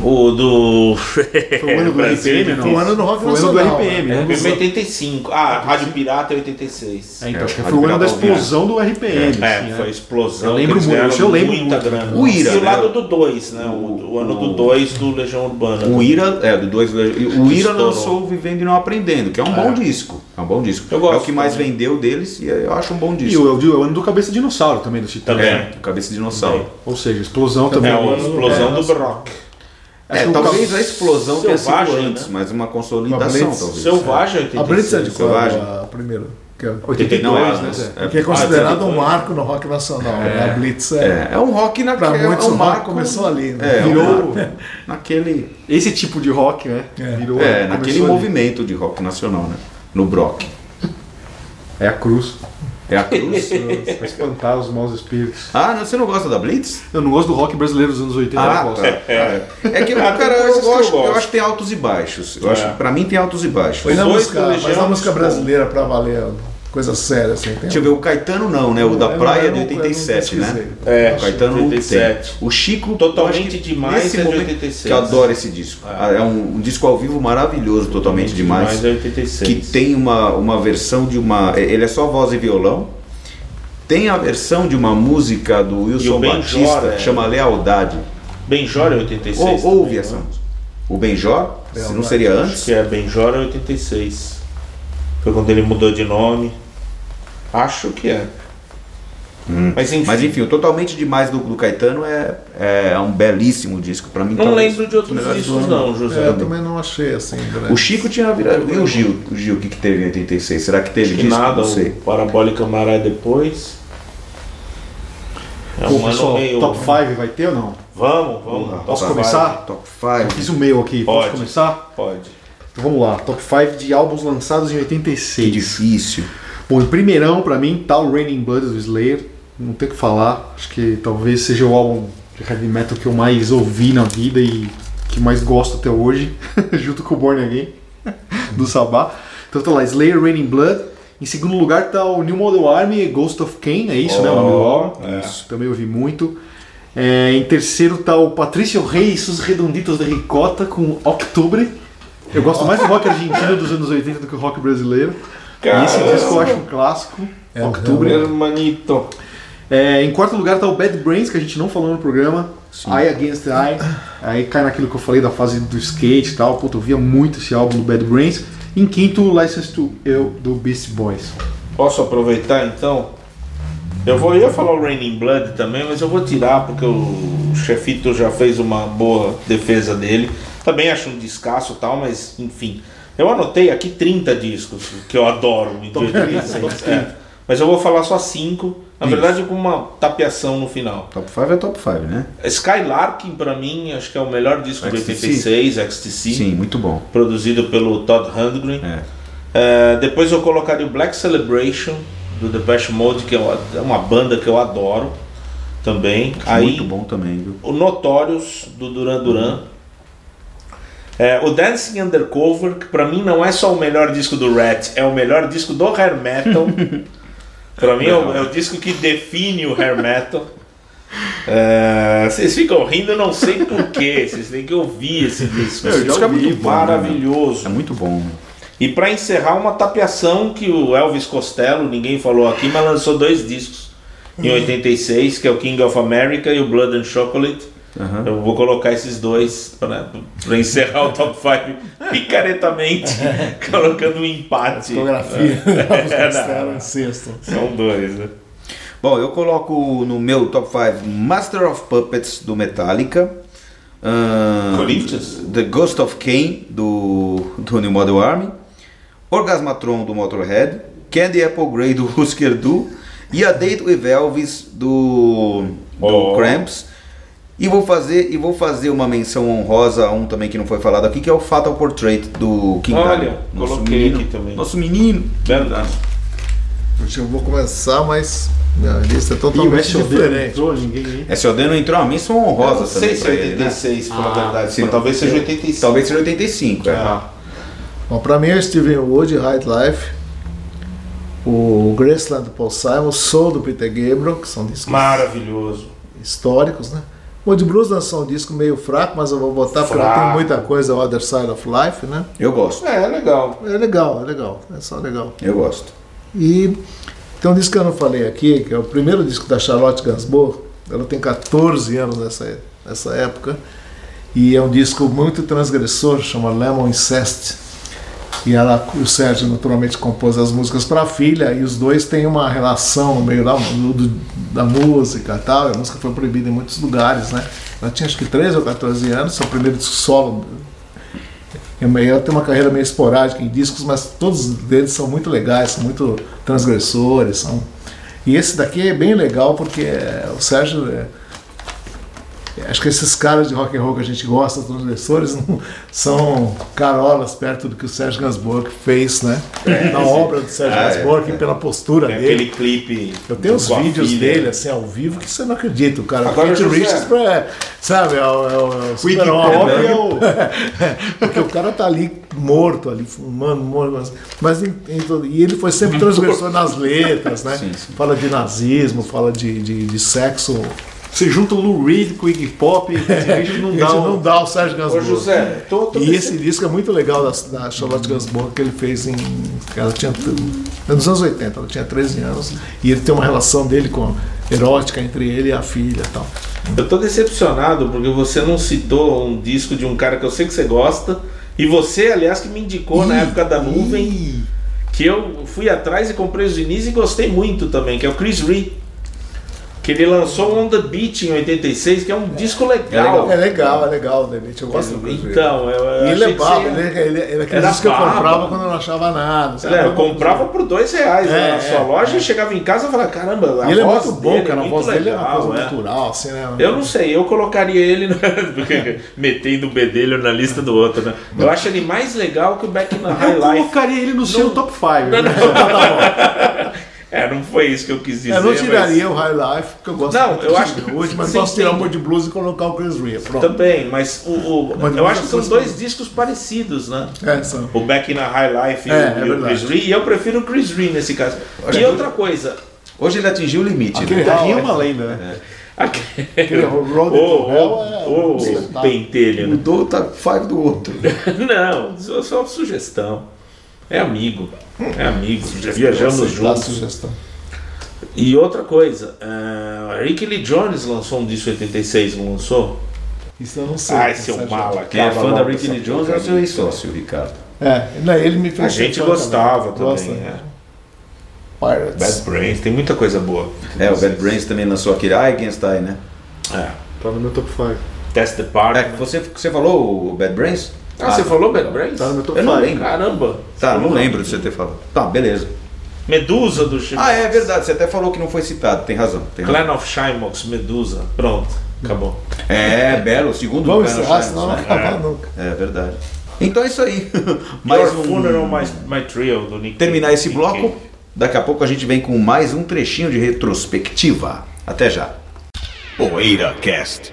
[SPEAKER 4] O do.
[SPEAKER 2] Foi o ano (laughs) do
[SPEAKER 4] Brasil,
[SPEAKER 2] RPM, não?
[SPEAKER 3] Foi o ano do rock
[SPEAKER 2] Foi o ano do RPM,
[SPEAKER 3] né?
[SPEAKER 2] né?
[SPEAKER 4] RPM 85. Ah, Rádio Pirata é 86.
[SPEAKER 2] É, então,
[SPEAKER 1] É,
[SPEAKER 2] acho que foi o ano da explosão do RPM.
[SPEAKER 4] É,
[SPEAKER 2] assim,
[SPEAKER 4] foi a
[SPEAKER 2] né?
[SPEAKER 4] explosão.
[SPEAKER 2] Eu lembro muito, eu lembro
[SPEAKER 4] muita
[SPEAKER 2] muito.
[SPEAKER 4] grana.
[SPEAKER 1] O Ira,
[SPEAKER 4] E o
[SPEAKER 1] né?
[SPEAKER 4] lado do 2, né? O, o ano do 2 do Legião Urbana.
[SPEAKER 1] O Ira, é, do dois, o Ira lançou o Vivendo e Não Aprendendo, que é um bom disco. É um bom disco.
[SPEAKER 4] Eu gosto
[SPEAKER 1] é o que mais
[SPEAKER 4] também.
[SPEAKER 1] vendeu deles e eu acho um bom
[SPEAKER 2] E
[SPEAKER 1] disco.
[SPEAKER 2] o, o ano do Cabeça Dinossauro também, do Titãs.
[SPEAKER 4] Também.
[SPEAKER 1] É, Cabeça de Dinossauro.
[SPEAKER 2] Ou seja, explosão também.
[SPEAKER 4] É explosão
[SPEAKER 3] É,
[SPEAKER 4] do Brock.
[SPEAKER 1] É, talvez a explosão tenha sido
[SPEAKER 4] Selvagem,
[SPEAKER 1] antes,
[SPEAKER 4] né?
[SPEAKER 1] mas uma
[SPEAKER 3] Uma
[SPEAKER 1] consolidação,
[SPEAKER 3] Blitz.
[SPEAKER 1] talvez.
[SPEAKER 4] Selvagem
[SPEAKER 3] A Blitz é de
[SPEAKER 4] 86.
[SPEAKER 3] qual?
[SPEAKER 1] Selvagem.
[SPEAKER 3] A primeira. Que é,
[SPEAKER 2] 82,
[SPEAKER 1] Não, é,
[SPEAKER 2] né,
[SPEAKER 1] é,
[SPEAKER 3] que é considerado um marco no rock nacional. né? A Blitz é.
[SPEAKER 1] é, é um rock na
[SPEAKER 3] Pra
[SPEAKER 1] é
[SPEAKER 3] muitos
[SPEAKER 1] um
[SPEAKER 3] o rock
[SPEAKER 1] marco
[SPEAKER 3] começou ali. Né?
[SPEAKER 1] É, um
[SPEAKER 2] Virou-
[SPEAKER 1] naquele,
[SPEAKER 2] Esse tipo de rock, né?
[SPEAKER 3] É.
[SPEAKER 2] Virou.
[SPEAKER 1] é, naquele
[SPEAKER 2] ali.
[SPEAKER 1] movimento de rock nacional, né? No Brock.
[SPEAKER 2] É a cruz.
[SPEAKER 1] É a cruz. (laughs)
[SPEAKER 2] pra espantar os maus espíritos.
[SPEAKER 1] ah, não, você não gosta da Blitz?
[SPEAKER 2] Eu não gosto do rock brasileiro dos anos 80, eu
[SPEAKER 1] Ah, tá. É, é que,
[SPEAKER 4] Ah,
[SPEAKER 1] cara, eu,
[SPEAKER 4] eu
[SPEAKER 1] gosto, eu, acho que tem altos e baixos. Eu
[SPEAKER 4] É.
[SPEAKER 1] acho, pra mim tem altos e baixos.
[SPEAKER 3] Foi na música, mas na música brasileira pra valer coisa séria assim. Tem
[SPEAKER 1] Deixa eu ver, o Caetano não, né? O da praia é de
[SPEAKER 3] eu não
[SPEAKER 1] 87, né?
[SPEAKER 4] É,
[SPEAKER 1] O Caetano não
[SPEAKER 4] 87.
[SPEAKER 1] tem. O Chico,
[SPEAKER 4] Totalmente
[SPEAKER 1] acho
[SPEAKER 4] Demais
[SPEAKER 1] nesse
[SPEAKER 4] é de
[SPEAKER 1] momento
[SPEAKER 4] 86.
[SPEAKER 1] Que eu adoro esse disco.
[SPEAKER 4] É.
[SPEAKER 1] É, um, um disco ao vivo maravilhoso, totalmente demais.
[SPEAKER 4] Mais é 86.
[SPEAKER 1] que tem uma, uma versão de uma. Ele é só voz e violão. Tem a versão de uma música do Wilson
[SPEAKER 4] Benjor,
[SPEAKER 1] Batista
[SPEAKER 4] é.
[SPEAKER 1] que chama Lealdade.
[SPEAKER 4] Benjor é 86.
[SPEAKER 1] Ou, ouve
[SPEAKER 4] né?
[SPEAKER 1] essa música. O Benjor, se não seria
[SPEAKER 4] Acho
[SPEAKER 1] antes.
[SPEAKER 4] que é Benjor é 86. Foi quando ele mudou de nome. Acho que é. Mas enfim.
[SPEAKER 1] Mas enfim, o Totalmente Demais do, do Caetano é, é um belíssimo disco. Pra mim,
[SPEAKER 4] não
[SPEAKER 1] talvez
[SPEAKER 4] lembro de outros discos não, José.
[SPEAKER 3] É, eu também não achei assim. grande.
[SPEAKER 1] O Chico tinha virado. E o Gil? O Gil, o que, que teve em 86? Será que teve
[SPEAKER 4] Acho que
[SPEAKER 1] disco?
[SPEAKER 4] nada,
[SPEAKER 1] Não sei.
[SPEAKER 4] o Parabólica Maré depois. É
[SPEAKER 2] Pô,
[SPEAKER 4] um ano
[SPEAKER 2] pessoal,
[SPEAKER 4] meio.
[SPEAKER 2] top 5 vai ter ou não?
[SPEAKER 4] Vamos, vamos.
[SPEAKER 2] Posso
[SPEAKER 4] top
[SPEAKER 2] começar?
[SPEAKER 4] five.
[SPEAKER 1] Top
[SPEAKER 2] Eu
[SPEAKER 1] 5.
[SPEAKER 2] fiz o meu aqui,
[SPEAKER 4] Pode.
[SPEAKER 2] posso começar?
[SPEAKER 4] Pode.
[SPEAKER 2] Então vamos lá, top 5 de álbuns lançados em
[SPEAKER 1] Que
[SPEAKER 2] 86.
[SPEAKER 1] difícil.
[SPEAKER 2] Bom, em primeirão pra mim tá o Raining Blood do Slayer, não tem o que falar, acho que talvez seja o álbum de heavy metal que eu mais ouvi na vida e que mais gosto até hoje, (laughs) junto com o Born Again (laughs) do Sabá. Então tá lá, Slayer, Raining Blood. Em segundo lugar tá o New Model Army, Ghost of Cain, é isso, né? O nome do álbum.
[SPEAKER 4] é.
[SPEAKER 2] Isso, também ouvi muito. É, em terceiro tá o Patrício Reis, os Redonditos da Ricota, com Octubre. Eu gosto mais do rock argentino dos anos 80 do que o rock brasileiro. E esse disco eu acho um clássico.
[SPEAKER 3] É,
[SPEAKER 2] Octubre.
[SPEAKER 4] Hermanito.
[SPEAKER 2] É, em quarto lugar tá o Bad Brains, que a gente não falou no programa. Eye Against Eye. Aí cai naquilo que eu falei da fase do skate e tal. Puta, eu via muito esse álbum do Bad Brains. Em quinto, License to Eu, do Beast Boys.
[SPEAKER 4] Posso aproveitar então? Eu vou eu ia falar o Raining Blood também, mas eu vou tirar porque o Chefito já fez uma boa defesa dele. Também acho um descasso e tal, mas enfim. Eu anotei aqui 30 discos que eu adoro em 86. é. Mas eu vou falar só 5. Na
[SPEAKER 1] Isso.
[SPEAKER 4] verdade, com uma tapeação no final.
[SPEAKER 1] Top 5 é top 5, né?
[SPEAKER 4] Skylarking, pra mim, acho que é o melhor disco de
[SPEAKER 1] XTC.
[SPEAKER 4] 86, XTC.
[SPEAKER 1] Sim, muito bom.
[SPEAKER 4] Produzido pelo Todd Rundgren.
[SPEAKER 1] É.
[SPEAKER 4] É, depois eu colocaria o Black Celebration do Depeche Mode, que é uma- é banda que eu adoro também. Aí
[SPEAKER 1] muito bom também, viu?
[SPEAKER 4] o Notorious do Duran Duran. É, o Dancing Undercover, que pra mim não é só o melhor disco do Rat, é o melhor disco do hair metal. (laughs) pra mim é o, é o disco que define o hair metal. É, vocês ficam rindo, não sei porquê. Vocês têm que ouvir esse disco. Esse disco é muito
[SPEAKER 1] bom, né,
[SPEAKER 4] maravilhoso.
[SPEAKER 1] É muito bom.
[SPEAKER 4] E pra encerrar, uma tapeação que o Elvis Costello, ninguém falou aqui, mas lançou dois discos em 86, que é o King of America e o Blood and Chocolate.
[SPEAKER 1] Aham.
[SPEAKER 4] Eu vou colocar esses dois pra, pra encerrar o top 5 picaretamente, (laughs) colocando um empate.
[SPEAKER 3] Fotografia. (laughs)
[SPEAKER 4] É,
[SPEAKER 3] sexto.
[SPEAKER 4] São dois, né?
[SPEAKER 1] Bom, eu coloco no meu top 5 Master of Puppets do Metallica.
[SPEAKER 4] Corinthians?
[SPEAKER 1] The Ghost of Cain do, do New Model Army. Orgasmatron do Motorhead. Candy Apple Grey do Husker Du. E A Date with Elvis do, do
[SPEAKER 4] Oh.
[SPEAKER 1] Cramps. E vou fazer e vou fazer uma menção honrosa a um também que não foi falado aqui, que é o Fatal Portrait do King
[SPEAKER 4] Olha.
[SPEAKER 1] Nosso
[SPEAKER 4] coloquei
[SPEAKER 1] menino,
[SPEAKER 4] aqui também.
[SPEAKER 1] Nosso menino.
[SPEAKER 4] Verdade.
[SPEAKER 3] Puxa, Eu vou começar, mas minha lista é
[SPEAKER 2] E o
[SPEAKER 3] totalmente
[SPEAKER 2] SOD não
[SPEAKER 3] diferente.
[SPEAKER 2] entrou, ninguém aí.
[SPEAKER 1] SOD não entrou, a menção
[SPEAKER 4] Eu
[SPEAKER 1] honrosa
[SPEAKER 4] não
[SPEAKER 1] também
[SPEAKER 4] sei se é
[SPEAKER 1] ele, né?
[SPEAKER 4] 86, pela
[SPEAKER 2] Ah,
[SPEAKER 4] verdade.
[SPEAKER 1] sim.
[SPEAKER 4] talvez seja 85.
[SPEAKER 1] Talvez seja 85, é.
[SPEAKER 4] Ah,
[SPEAKER 3] Bom, pra mim é Steven Wood, High Life, o Graceland do Paul Simon, Soul do Peter Gabriel, que são discos
[SPEAKER 4] maravilhoso.
[SPEAKER 3] históricos, né? O de Blues lançou um disco meio fraco, mas eu vou botar porque
[SPEAKER 4] Fraco.
[SPEAKER 3] tem muita coisa, o Other Side of Life, né?
[SPEAKER 1] Eu gosto,
[SPEAKER 4] É, é legal.
[SPEAKER 3] É legal, é legal, é só legal.
[SPEAKER 1] eu gosto.
[SPEAKER 3] E tem um disco que eu não falei aqui, que é o primeiro disco da Charlotte Gainsbourg. Ela tem 14 anos nessa, nessa época. E é um disco muito transgressor, chama Lemon Incest. E ela, o Sérgio naturalmente compôs as músicas para a filha, e os dois têm uma relação no meio da, do- da música tal. A música foi proibida em muitos lugares, né? Ela tinha acho que 13 ou 14 anos, seu primeiro disco solo Ela tem uma carreira meio esporádica em discos, mas todos eles são muito legais, são muito transgressores. São... E esse daqui é bem legal porque é, o Sérgio. É, acho que esses caras de rock and roll que a gente gosta, os transgressores, (laughs) não, são carolas perto do que o Sérgio Gainsbourg fez, né? Na obra do Sérgio
[SPEAKER 1] Ah, é,
[SPEAKER 3] Gainsbourg e
[SPEAKER 1] é.
[SPEAKER 3] pela postura
[SPEAKER 4] Tem
[SPEAKER 3] dele.
[SPEAKER 4] aquele clipe.
[SPEAKER 3] Eu tenho os vídeos
[SPEAKER 4] filha.
[SPEAKER 3] dele, assim, ao vivo, que você não acredita. O cara,
[SPEAKER 4] Agora, José.
[SPEAKER 3] Richards, é, sabe, é o, é o, é o
[SPEAKER 2] O Iggy
[SPEAKER 3] super-homem,
[SPEAKER 2] Pop
[SPEAKER 3] né?
[SPEAKER 2] é o... (laughs)
[SPEAKER 3] Porque o cara tá ali morto, ali fumando, morto, mas, mas em- em todo- e ele foi sempre transgressor nas letras, né?
[SPEAKER 1] Sim, sim.
[SPEAKER 3] Fala de nazismo, fala de, de, de sexo.
[SPEAKER 2] Você junta o Lou Reed com o Iggy Pop, e a gente não dá um...
[SPEAKER 3] não dá o Sérgio
[SPEAKER 4] Ô
[SPEAKER 3] Gainsbourg.
[SPEAKER 4] José, tô, tô
[SPEAKER 3] E esse disco é muito legal da, da Charlotte Gainsbourg que ele fez em. Ela tinha. é Nos anos 80, ela tinha 13 anos. E ele tem uma relação dele com erótica entre ele e a filha e tal.
[SPEAKER 4] Eu tô decepcionado porque você não citou um disco de um cara que eu sei que você gosta. E você, aliás, que me indicou na época da nuvem. Que eu fui atrás e comprei os vinis e gostei muito também, que é o Chris Ree. Que ele lançou On the Beach em 86, que é um disco legal.
[SPEAKER 3] É legal, é legal, David. Eu gosto Rea.
[SPEAKER 4] Então, eu, eu
[SPEAKER 3] ele é babo,
[SPEAKER 4] você ia-
[SPEAKER 3] ele, ele, ele é aquele
[SPEAKER 4] Era
[SPEAKER 3] disco que eu comprava quando eu não achava nada.
[SPEAKER 4] É, eu comprava por dois reais lá
[SPEAKER 3] É,
[SPEAKER 4] na sua
[SPEAKER 3] é,
[SPEAKER 4] loja
[SPEAKER 3] é.
[SPEAKER 4] e chegava em casa e falava, caramba, a
[SPEAKER 3] ele é
[SPEAKER 4] voz
[SPEAKER 3] muito bom,
[SPEAKER 4] dele
[SPEAKER 3] cara. A voz dele é uma
[SPEAKER 4] legal,
[SPEAKER 3] coisa
[SPEAKER 4] é.
[SPEAKER 3] natural, assim, né?
[SPEAKER 4] Eu não sei, eu colocaria ele no... (laughs) metendo o bedelho na lista do outro, né? Eu acho ele mais legal que o Back in the High
[SPEAKER 2] Eu
[SPEAKER 4] Life.
[SPEAKER 2] colocaria ele no seu top 5. (laughs)
[SPEAKER 4] Não,
[SPEAKER 2] né?
[SPEAKER 4] não. (laughs) É, não foi isso que eu quis dizer.
[SPEAKER 3] Eu não tiraria
[SPEAKER 4] mas-
[SPEAKER 3] o High Life, porque eu gosto
[SPEAKER 4] Não,
[SPEAKER 3] muito
[SPEAKER 4] eu
[SPEAKER 3] de
[SPEAKER 4] acho que-
[SPEAKER 3] hoje, mas
[SPEAKER 4] Sim,
[SPEAKER 3] posso tirar o Mood Blues e colocar o Chris Rea. Pronto.
[SPEAKER 4] Também, mas o, o-
[SPEAKER 3] Mas
[SPEAKER 4] eu acho que são
[SPEAKER 3] fosse-
[SPEAKER 4] dois discos parecidos, né?
[SPEAKER 3] É, são.
[SPEAKER 4] O Back in a High Life e,
[SPEAKER 3] É,
[SPEAKER 4] o,
[SPEAKER 3] é
[SPEAKER 4] e o. Chris Rea. E eu prefiro o Chris Rea nesse caso. E outra coisa.
[SPEAKER 1] Hoje ele atingiu o limite.
[SPEAKER 3] Aquele
[SPEAKER 1] né?
[SPEAKER 2] Ria é uma lenda, né?
[SPEAKER 4] Aquele
[SPEAKER 3] Aquele Road to Hell é um
[SPEAKER 4] o
[SPEAKER 3] espetáculo.
[SPEAKER 4] pentelho, né?
[SPEAKER 1] Mudou o top 5 do outro. (laughs)
[SPEAKER 4] Não, só, só sugestão. É amigo. É amigo. Já viajamos juntos.
[SPEAKER 3] sugestão.
[SPEAKER 4] E outra coisa, uh, Rick Lee Jones lançou um disco em 86, não lançou?
[SPEAKER 3] Isso eu não sei.
[SPEAKER 4] Ai, seu
[SPEAKER 3] Sérgio.
[SPEAKER 4] mala.
[SPEAKER 1] Quem é fã da
[SPEAKER 4] essa
[SPEAKER 1] Lee Jones é o seu ex-sócio, Ricardo.
[SPEAKER 3] É, não, ele me fez
[SPEAKER 4] A gente gostava também.
[SPEAKER 3] Gosta.
[SPEAKER 4] é.
[SPEAKER 3] Pirates.
[SPEAKER 4] Bad Brains, tem muita coisa boa.
[SPEAKER 1] É, o Bad Brains também lançou aquele I, né?
[SPEAKER 4] É.
[SPEAKER 2] Tá no meu top 5.
[SPEAKER 4] Test the Park.
[SPEAKER 1] É, você, você falou o Bad Brains?
[SPEAKER 4] Ah, você falou Bad Brains?
[SPEAKER 2] Tá no meu top
[SPEAKER 1] Eu não
[SPEAKER 2] 5.
[SPEAKER 1] lembro.
[SPEAKER 4] Caramba.
[SPEAKER 1] Tá, não lembro de você ter falado. Tá, beleza.
[SPEAKER 4] Medusa do Chico.
[SPEAKER 1] Ah, é verdade, você até falou que não foi citado, tem razão. Tem razão.
[SPEAKER 4] Clan of Shymox, Medusa. Pronto, acabou.
[SPEAKER 1] É, belo, segundo
[SPEAKER 3] Vamos encerrar, senão não
[SPEAKER 1] né?
[SPEAKER 3] acaba nunca.
[SPEAKER 1] É verdade. Então é isso aí.
[SPEAKER 4] Mais (laughs)
[SPEAKER 1] Mais
[SPEAKER 4] Your
[SPEAKER 1] um...
[SPEAKER 4] Funeral, My, My Trio do Nick
[SPEAKER 1] Terminar esse
[SPEAKER 4] Nick
[SPEAKER 1] bloco,
[SPEAKER 4] Cave.
[SPEAKER 1] daqui a pouco a gente vem com mais um trechinho de retrospectiva. Até já.
[SPEAKER 5] Poeira Cast.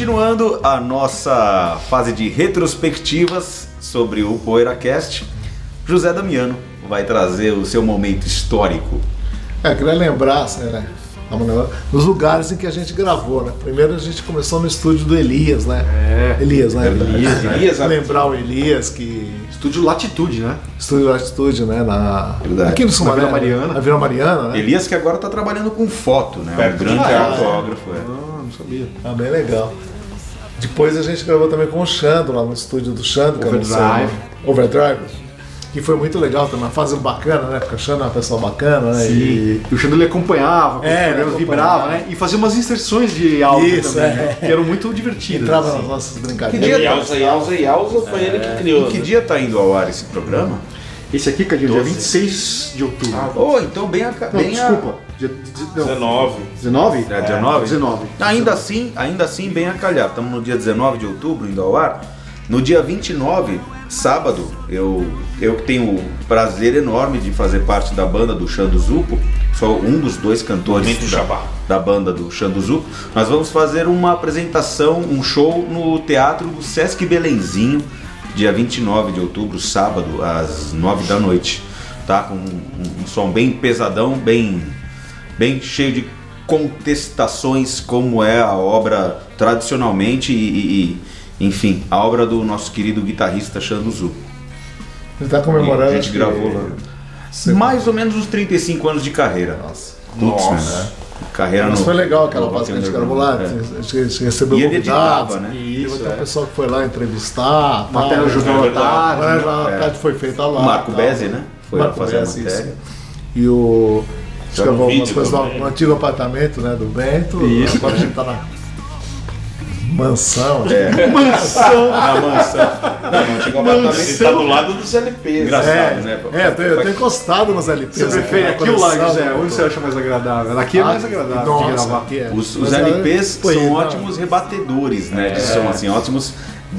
[SPEAKER 1] Continuando a nossa fase de retrospectivas sobre o PoeiraCast, José Damiano vai trazer o seu momento histórico.
[SPEAKER 3] É, queria lembrar, assim, né? Nos lugares em que a gente gravou, né? Primeiro a gente começou no estúdio do Elias, né?
[SPEAKER 2] É.
[SPEAKER 3] Elias, né?
[SPEAKER 2] Elias,
[SPEAKER 4] Elias,
[SPEAKER 3] Lembrar o Elias que.
[SPEAKER 2] Estúdio Latitude, né?
[SPEAKER 3] Estúdio Latitude, né? Na...
[SPEAKER 1] Verdade.
[SPEAKER 3] Aqui no Sumaré,
[SPEAKER 2] Vila Mariana.
[SPEAKER 3] Na Vila Mariana, né?
[SPEAKER 1] Elias que agora está trabalhando com foto, né?
[SPEAKER 4] Perto
[SPEAKER 1] um grande fotógrafo. é.
[SPEAKER 2] Ah, não sabia.
[SPEAKER 3] Ah, bem legal. Depois a gente gravou também com o Xando, lá no estúdio do Xando, que
[SPEAKER 2] Overdrive.
[SPEAKER 3] né? Overdrive. Que foi muito legal também, uma fase bacana, né? Porque o Xando é uma pessoa bacana, né?
[SPEAKER 2] E o Xandão ele acompanhava,
[SPEAKER 3] É,
[SPEAKER 2] é,
[SPEAKER 3] ele
[SPEAKER 2] vibrava, né? E fazia umas inserções de áudio
[SPEAKER 3] Isso,
[SPEAKER 2] também,
[SPEAKER 3] é.
[SPEAKER 2] né? Que eram muito divertidas.
[SPEAKER 3] entrava
[SPEAKER 2] assim.
[SPEAKER 3] nas nossas
[SPEAKER 1] Que
[SPEAKER 3] brincadeiras.
[SPEAKER 1] dia-
[SPEAKER 4] Yauza, Yauza, Yauza foi ele que criou.
[SPEAKER 1] Em que
[SPEAKER 4] né?
[SPEAKER 1] dia está indo ao ar esse programa?
[SPEAKER 2] Esse aqui, que é dia 26 de outubro.
[SPEAKER 1] Oh, então bem a.
[SPEAKER 2] não,
[SPEAKER 1] Bem a-
[SPEAKER 2] desculpa. Dia, de- não,
[SPEAKER 4] 19.
[SPEAKER 2] 19?
[SPEAKER 1] É, 19?
[SPEAKER 2] 19.
[SPEAKER 1] Ainda assim, ainda assim, bem a calhar. Estamos no dia 19 de outubro, indo ao ar. No dia 29, sábado, eu, eu que tenho o prazer enorme de fazer parte da banda do Xando Zupo, sou um dos dois cantores da,
[SPEAKER 4] jabá.
[SPEAKER 1] da banda do Xando Zupo. Nós vamos fazer uma apresentação, um show no Teatro do Sesc Belenzinho, dia 29 de outubro, sábado, às 9 da noite. Tá? Com um, um som bem pesadão, bem bem cheio de contestações, como é a obra tradicionalmente e, e- e, enfim, a obra do nosso querido guitarrista Xando Zu.
[SPEAKER 3] Ele tá comemorando.
[SPEAKER 1] a gente gravou lá. Mais ou menos uns 35 anos de carreira.
[SPEAKER 3] Nossa.
[SPEAKER 1] Putz,
[SPEAKER 4] Nossa.
[SPEAKER 1] né? Carreira
[SPEAKER 3] Mas
[SPEAKER 1] no-
[SPEAKER 3] foi legal aquela
[SPEAKER 1] no
[SPEAKER 3] fase que a gente gravou lá.
[SPEAKER 1] é.
[SPEAKER 3] A gente- a recebeu
[SPEAKER 1] E
[SPEAKER 3] convidados.
[SPEAKER 1] editava, né?
[SPEAKER 3] Teve
[SPEAKER 2] Isso,
[SPEAKER 3] até
[SPEAKER 2] é.
[SPEAKER 3] o pessoal que foi lá entrevistar.
[SPEAKER 2] Matéria
[SPEAKER 4] É.
[SPEAKER 3] Agora
[SPEAKER 2] né?
[SPEAKER 3] já a tarde foi feita lá.
[SPEAKER 1] O Marco. Bezzi, né? Foi
[SPEAKER 3] Marco
[SPEAKER 1] fazer a
[SPEAKER 3] Bezzi,
[SPEAKER 1] matéria.
[SPEAKER 3] isso. E o.
[SPEAKER 4] No
[SPEAKER 3] algumas coisas no, antigo apartamento né, do Bento.
[SPEAKER 2] Isso.
[SPEAKER 3] Agora a gente tá na mansão.
[SPEAKER 1] É.
[SPEAKER 2] Mansão!
[SPEAKER 1] Na mansão. Não, não chegou a
[SPEAKER 4] Ele tá do lado dos LPs.
[SPEAKER 1] Engraçado,
[SPEAKER 3] É,
[SPEAKER 1] né?
[SPEAKER 3] é, eu tô, eu tô encostado nos LPs.
[SPEAKER 2] Você
[SPEAKER 3] aqui
[SPEAKER 2] prefere aqui ou lá, José?
[SPEAKER 3] né,
[SPEAKER 2] Onde você acha mais agradável? Aqui é mais agradável de
[SPEAKER 3] Nossa,
[SPEAKER 2] gravar.
[SPEAKER 3] é.
[SPEAKER 1] Os, os
[SPEAKER 3] é,
[SPEAKER 1] LPs
[SPEAKER 3] pô,
[SPEAKER 1] são
[SPEAKER 3] não.
[SPEAKER 1] ótimos rebatedores, né? De som, assim, ótimos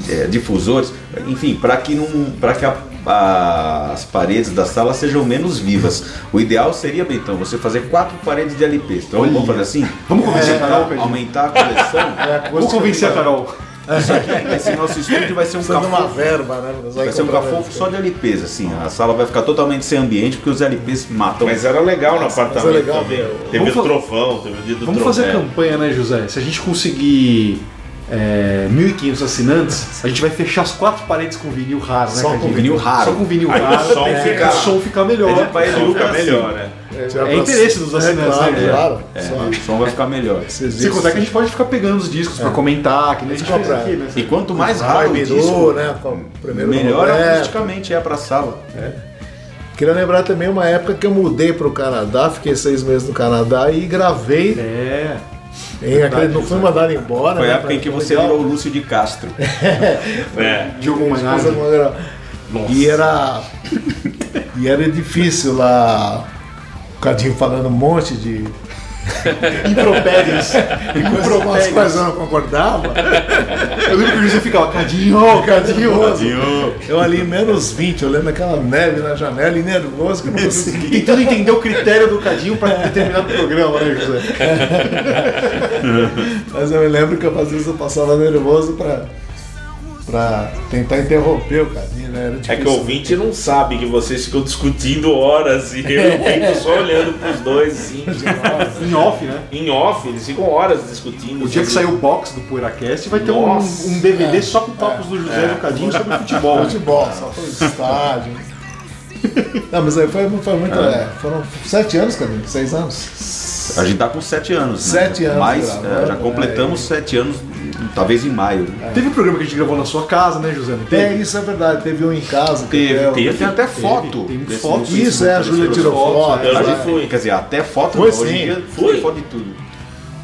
[SPEAKER 1] é, difusores. Enfim, para que não, que a- as paredes da sala sejam menos vivas. O ideal seria, Bentão, você fazer quatro paredes de LPs. Então vamos fazer assim?
[SPEAKER 2] Vamos convencer a Carol,
[SPEAKER 1] aumentar, a coleção.
[SPEAKER 3] É,
[SPEAKER 2] Vamos convencer a Carol.
[SPEAKER 1] Isso aqui, esse nosso estúdio vai ser um
[SPEAKER 3] de uma
[SPEAKER 1] cafofo.
[SPEAKER 3] verba, né?
[SPEAKER 1] Vai ser um cafofo só de LPs, assim. A sala vai ficar totalmente sem ambiente porque os LPs matam.
[SPEAKER 4] Mas era legal no apartamento
[SPEAKER 3] é legal,
[SPEAKER 4] também. Teve
[SPEAKER 2] Vamos
[SPEAKER 4] o trovão, teve o dia do
[SPEAKER 2] Vamos fazer a
[SPEAKER 4] É.
[SPEAKER 2] campanha, né, José? Se a gente conseguir é, 1.500 assinantes, a gente vai fechar as quatro paredes com vinil raro, né?
[SPEAKER 3] Só com
[SPEAKER 1] vinil raro.
[SPEAKER 2] Só com vinil
[SPEAKER 4] Aí o
[SPEAKER 2] raro.
[SPEAKER 4] som
[SPEAKER 2] é,
[SPEAKER 4] fica-
[SPEAKER 2] o som fica melhor.
[SPEAKER 1] Ele vai
[SPEAKER 4] Só
[SPEAKER 1] educar
[SPEAKER 4] fica melhor, né?
[SPEAKER 2] É interesse dos assinantes,
[SPEAKER 3] claro,
[SPEAKER 2] né?
[SPEAKER 3] Claro,
[SPEAKER 1] É, o som vai ficar melhor.
[SPEAKER 3] se
[SPEAKER 2] contar que a gente pode ficar pegando os discos pra comentar, que nem a gente fez aqui, né?
[SPEAKER 1] E quanto mais raro o disco,
[SPEAKER 3] né? o
[SPEAKER 1] melhor acusticamente é pra sala.
[SPEAKER 3] Queria lembrar também uma época que eu mudei pro Canadá, fiquei seis meses no Canadá e gravei.
[SPEAKER 2] É.
[SPEAKER 3] Em aquele, não fui mandado embora.
[SPEAKER 1] Foi
[SPEAKER 3] né,
[SPEAKER 1] a época em que você
[SPEAKER 3] legal.
[SPEAKER 1] virou o Lúcio de Castro. (laughs)
[SPEAKER 4] É.
[SPEAKER 3] Coisa
[SPEAKER 2] Manhari.
[SPEAKER 3] legal. E era. e era difícil lá. O Cadinho falando um monte de. (laughs)
[SPEAKER 2] Impropérios.
[SPEAKER 3] E umas coisas eu não concordava.
[SPEAKER 2] Eu lembro que o José ficava, cadinho, cadinho.
[SPEAKER 3] Cadinho. Eu ali menos 20, eu lembro aquela neve na janela e nervoso que eu não.
[SPEAKER 2] Tentando entender o critério do cadinho pra determinado programa, né, José? (laughs)
[SPEAKER 3] Mas eu me lembro que eu, às vezes eu passava nervoso pra, pra tentar interromper o Cadinho, né? Era
[SPEAKER 4] É que o ouvinte não sabe que vocês ficam discutindo horas e eu (laughs) fico só olhando pros dois, assim,
[SPEAKER 2] Em off, né?
[SPEAKER 4] em off, eles ficam horas discutindo.
[SPEAKER 2] O dia que sair o box do PoeiraCast vai ter um,
[SPEAKER 4] Nossa.
[SPEAKER 2] um DVD só com papos do José e do Cadinho sobre futebol.
[SPEAKER 3] Futebol, só foi estádio. (laughs) Não, mas aí foi, foi muito. é, foram sete anos, Cadinho? Seis anos?
[SPEAKER 1] A gente tá com sete anos.
[SPEAKER 3] Sete
[SPEAKER 1] né?
[SPEAKER 3] anos
[SPEAKER 1] Mas é, já completamos sete anos, talvez em maio. né?
[SPEAKER 2] Teve um programa que a gente gravou na sua casa, né, José? Não
[SPEAKER 3] É,
[SPEAKER 2] teve?
[SPEAKER 3] isso é verdade. Teve um em casa.
[SPEAKER 1] Teve,
[SPEAKER 3] eu-
[SPEAKER 1] teve, tem até foto.
[SPEAKER 2] tem
[SPEAKER 1] desse
[SPEAKER 2] foto.
[SPEAKER 3] Isso, é, a Júlia tirou foto.
[SPEAKER 4] Eu
[SPEAKER 1] A
[SPEAKER 4] já
[SPEAKER 1] gente
[SPEAKER 4] fui.
[SPEAKER 1] Quer dizer, até foto
[SPEAKER 3] Foi
[SPEAKER 1] não,
[SPEAKER 3] sim.
[SPEAKER 1] dia
[SPEAKER 4] Foi?
[SPEAKER 1] tem foto de tudo.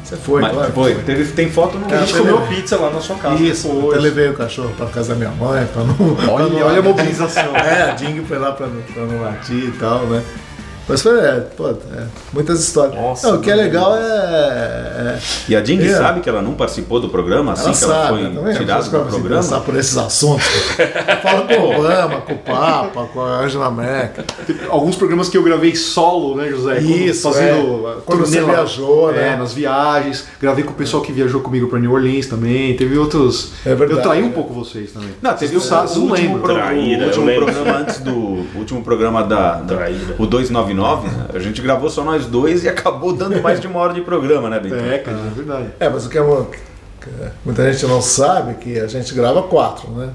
[SPEAKER 3] Você foi,
[SPEAKER 1] Mas
[SPEAKER 3] claro.
[SPEAKER 1] foi, teve, tem foto no.
[SPEAKER 2] A gente comeu pizza lá na sua casa.
[SPEAKER 3] Isso, eu
[SPEAKER 2] depois.
[SPEAKER 3] até levei o cachorro pra casa da minha mãe, pra não. pra
[SPEAKER 2] Olha,
[SPEAKER 3] não-
[SPEAKER 2] olha a (laughs) mobilização.
[SPEAKER 3] É, a Ding foi lá pra, não- pra não latir e tal, né? Mas foi, é, pô, é, muitas histórias.
[SPEAKER 4] Nossa,
[SPEAKER 3] não, o que é legal é. é
[SPEAKER 1] E a Ding
[SPEAKER 3] É.
[SPEAKER 1] sabe que ela não participou do programa, assim
[SPEAKER 3] ela
[SPEAKER 1] que ela
[SPEAKER 3] sabe,
[SPEAKER 1] foi tirada do programa.
[SPEAKER 3] Passar por esses assuntos. Fala com o Obama, com o Papa, com a Angela Merkel.
[SPEAKER 2] Alguns programas que eu gravei solo, né, José? Quando-
[SPEAKER 3] Isso,
[SPEAKER 2] fazendo
[SPEAKER 3] é. Quando você viajou,
[SPEAKER 2] É,
[SPEAKER 3] né?
[SPEAKER 2] nas viagens. Gravei com o pessoal que viajou comigo pra New Orleans também. Teve outros.
[SPEAKER 3] É verdade,
[SPEAKER 2] eu traí um
[SPEAKER 3] né?
[SPEAKER 2] pouco vocês também.
[SPEAKER 1] Não, teve o, o
[SPEAKER 2] não
[SPEAKER 1] último,
[SPEAKER 2] lembro.
[SPEAKER 1] pro-
[SPEAKER 4] Traíra,
[SPEAKER 1] o último programa antes do o último programa da, da o 299, né? a gente gravou só nós dois e acabou dando mais de uma hora de programa, né, Bento?
[SPEAKER 2] É, cara, é verdade.
[SPEAKER 3] É, mas o que, é uma- que muita gente não sabe é que a gente grava quatro, né?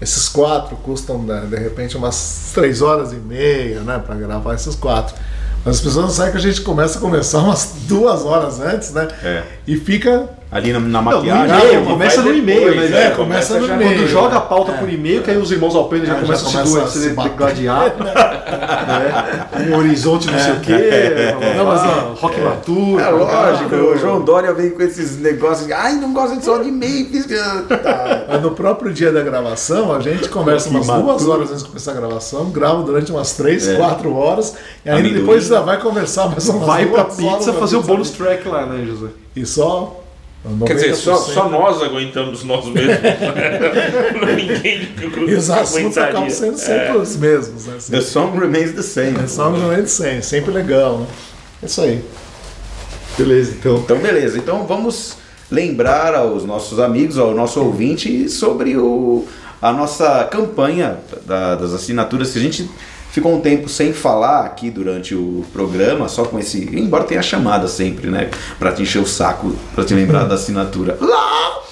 [SPEAKER 3] Esses quatro custam, né, de repente, umas três horas e meia, né? Pra gravar esses quatro. Mas as pessoas não sabem que a gente começa a começar (laughs) umas duas horas antes, né?
[SPEAKER 1] É.
[SPEAKER 3] E fica.
[SPEAKER 1] Ali na, na
[SPEAKER 2] Não, no
[SPEAKER 1] maquiagem.
[SPEAKER 2] e-mail,
[SPEAKER 4] vai
[SPEAKER 2] começa no
[SPEAKER 4] depois,
[SPEAKER 2] e-mail, né?
[SPEAKER 4] é,
[SPEAKER 2] É,
[SPEAKER 3] começa no
[SPEAKER 4] já-
[SPEAKER 3] e-mail.
[SPEAKER 2] Quando joga a pauta por e-mail, que aí os irmãos Alpendre já
[SPEAKER 3] É,
[SPEAKER 2] começam
[SPEAKER 3] já
[SPEAKER 2] a se
[SPEAKER 3] começa
[SPEAKER 2] doer,
[SPEAKER 3] a
[SPEAKER 2] se
[SPEAKER 3] se bater.
[SPEAKER 2] gladiar. (laughs) né? Um horizonte não sei o quê.
[SPEAKER 3] Não, mas,
[SPEAKER 2] ah, rock maturo.
[SPEAKER 1] É lógico, o João Dória vem com esses negócios. Ai, não gosta de só de Memphis. Tá.
[SPEAKER 3] No próprio dia da gravação, a gente conversa umas
[SPEAKER 1] Imaturo.
[SPEAKER 3] duas horas antes de começar a gravação, grava durante umas três,
[SPEAKER 1] É.
[SPEAKER 3] quatro horas, e ainda
[SPEAKER 1] Amendoim.
[SPEAKER 3] depois já vai conversar mais umas
[SPEAKER 2] Vai pra
[SPEAKER 3] duas
[SPEAKER 2] pizza fazer o bonus track lá, né, José?
[SPEAKER 3] E só.
[SPEAKER 4] Quer dizer, só,
[SPEAKER 3] 90%.
[SPEAKER 4] só nós aguentamos nós mesmos. Ninguém
[SPEAKER 3] E os assuntos
[SPEAKER 4] aguentaria.
[SPEAKER 3] acabam sendo sempre os mesmos, né?
[SPEAKER 1] The song remains the same.
[SPEAKER 3] É só um grande sem, sempre legal, né? É isso aí.
[SPEAKER 2] Beleza, então.
[SPEAKER 1] Então, beleza. Então, vamos lembrar aos nossos amigos, ao nosso ouvinte, sobre o, a nossa campanha da- das assinaturas que a gente ficou um tempo sem falar aqui durante o programa, só com esse. Embora tenha chamada sempre, né? Pra te encher o saco, pra te lembrar da assinatura. (laughs) Lá!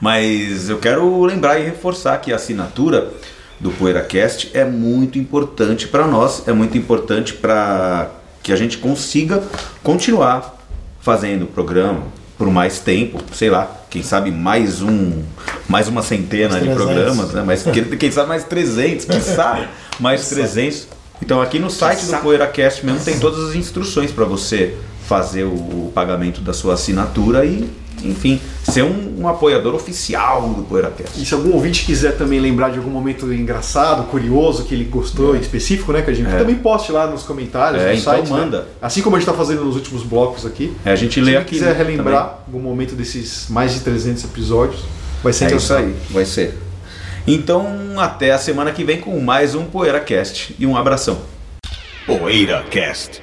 [SPEAKER 1] Mas eu quero lembrar e reforçar que a assinatura do PoeiraCast é muito importante para nós, é muito importante para que a gente consiga continuar fazendo o programa por mais tempo, sei lá, quem sabe mais um, mais uma centena de
[SPEAKER 3] 300.
[SPEAKER 1] programas, né? Mas quem, quem sabe mais 300, quem sabe mais 300. Então aqui no site do PoeiraCast mesmo tem todas as instruções para você fazer o, pagamento da sua assinatura e, enfim, ser um, um apoiador oficial do PoeiraCast.
[SPEAKER 2] E se algum ouvinte quiser também lembrar de algum momento engraçado, curioso, que ele gostou em específico, né, que a gente
[SPEAKER 1] É.
[SPEAKER 2] também poste lá nos comentários,
[SPEAKER 1] É,
[SPEAKER 2] no
[SPEAKER 1] então
[SPEAKER 2] site. né?
[SPEAKER 1] manda.
[SPEAKER 2] Assim como a gente está fazendo nos últimos blocos aqui.
[SPEAKER 1] É, a gente
[SPEAKER 2] Se
[SPEAKER 1] lê aqui.
[SPEAKER 2] quiser
[SPEAKER 1] né,
[SPEAKER 2] relembrar algum momento desses mais de 300 episódios, vai ser
[SPEAKER 1] também. É isso aí, vai ser. Então, até a semana que vem com mais um PoeiraCast e um abração.
[SPEAKER 5] PoeiraCast.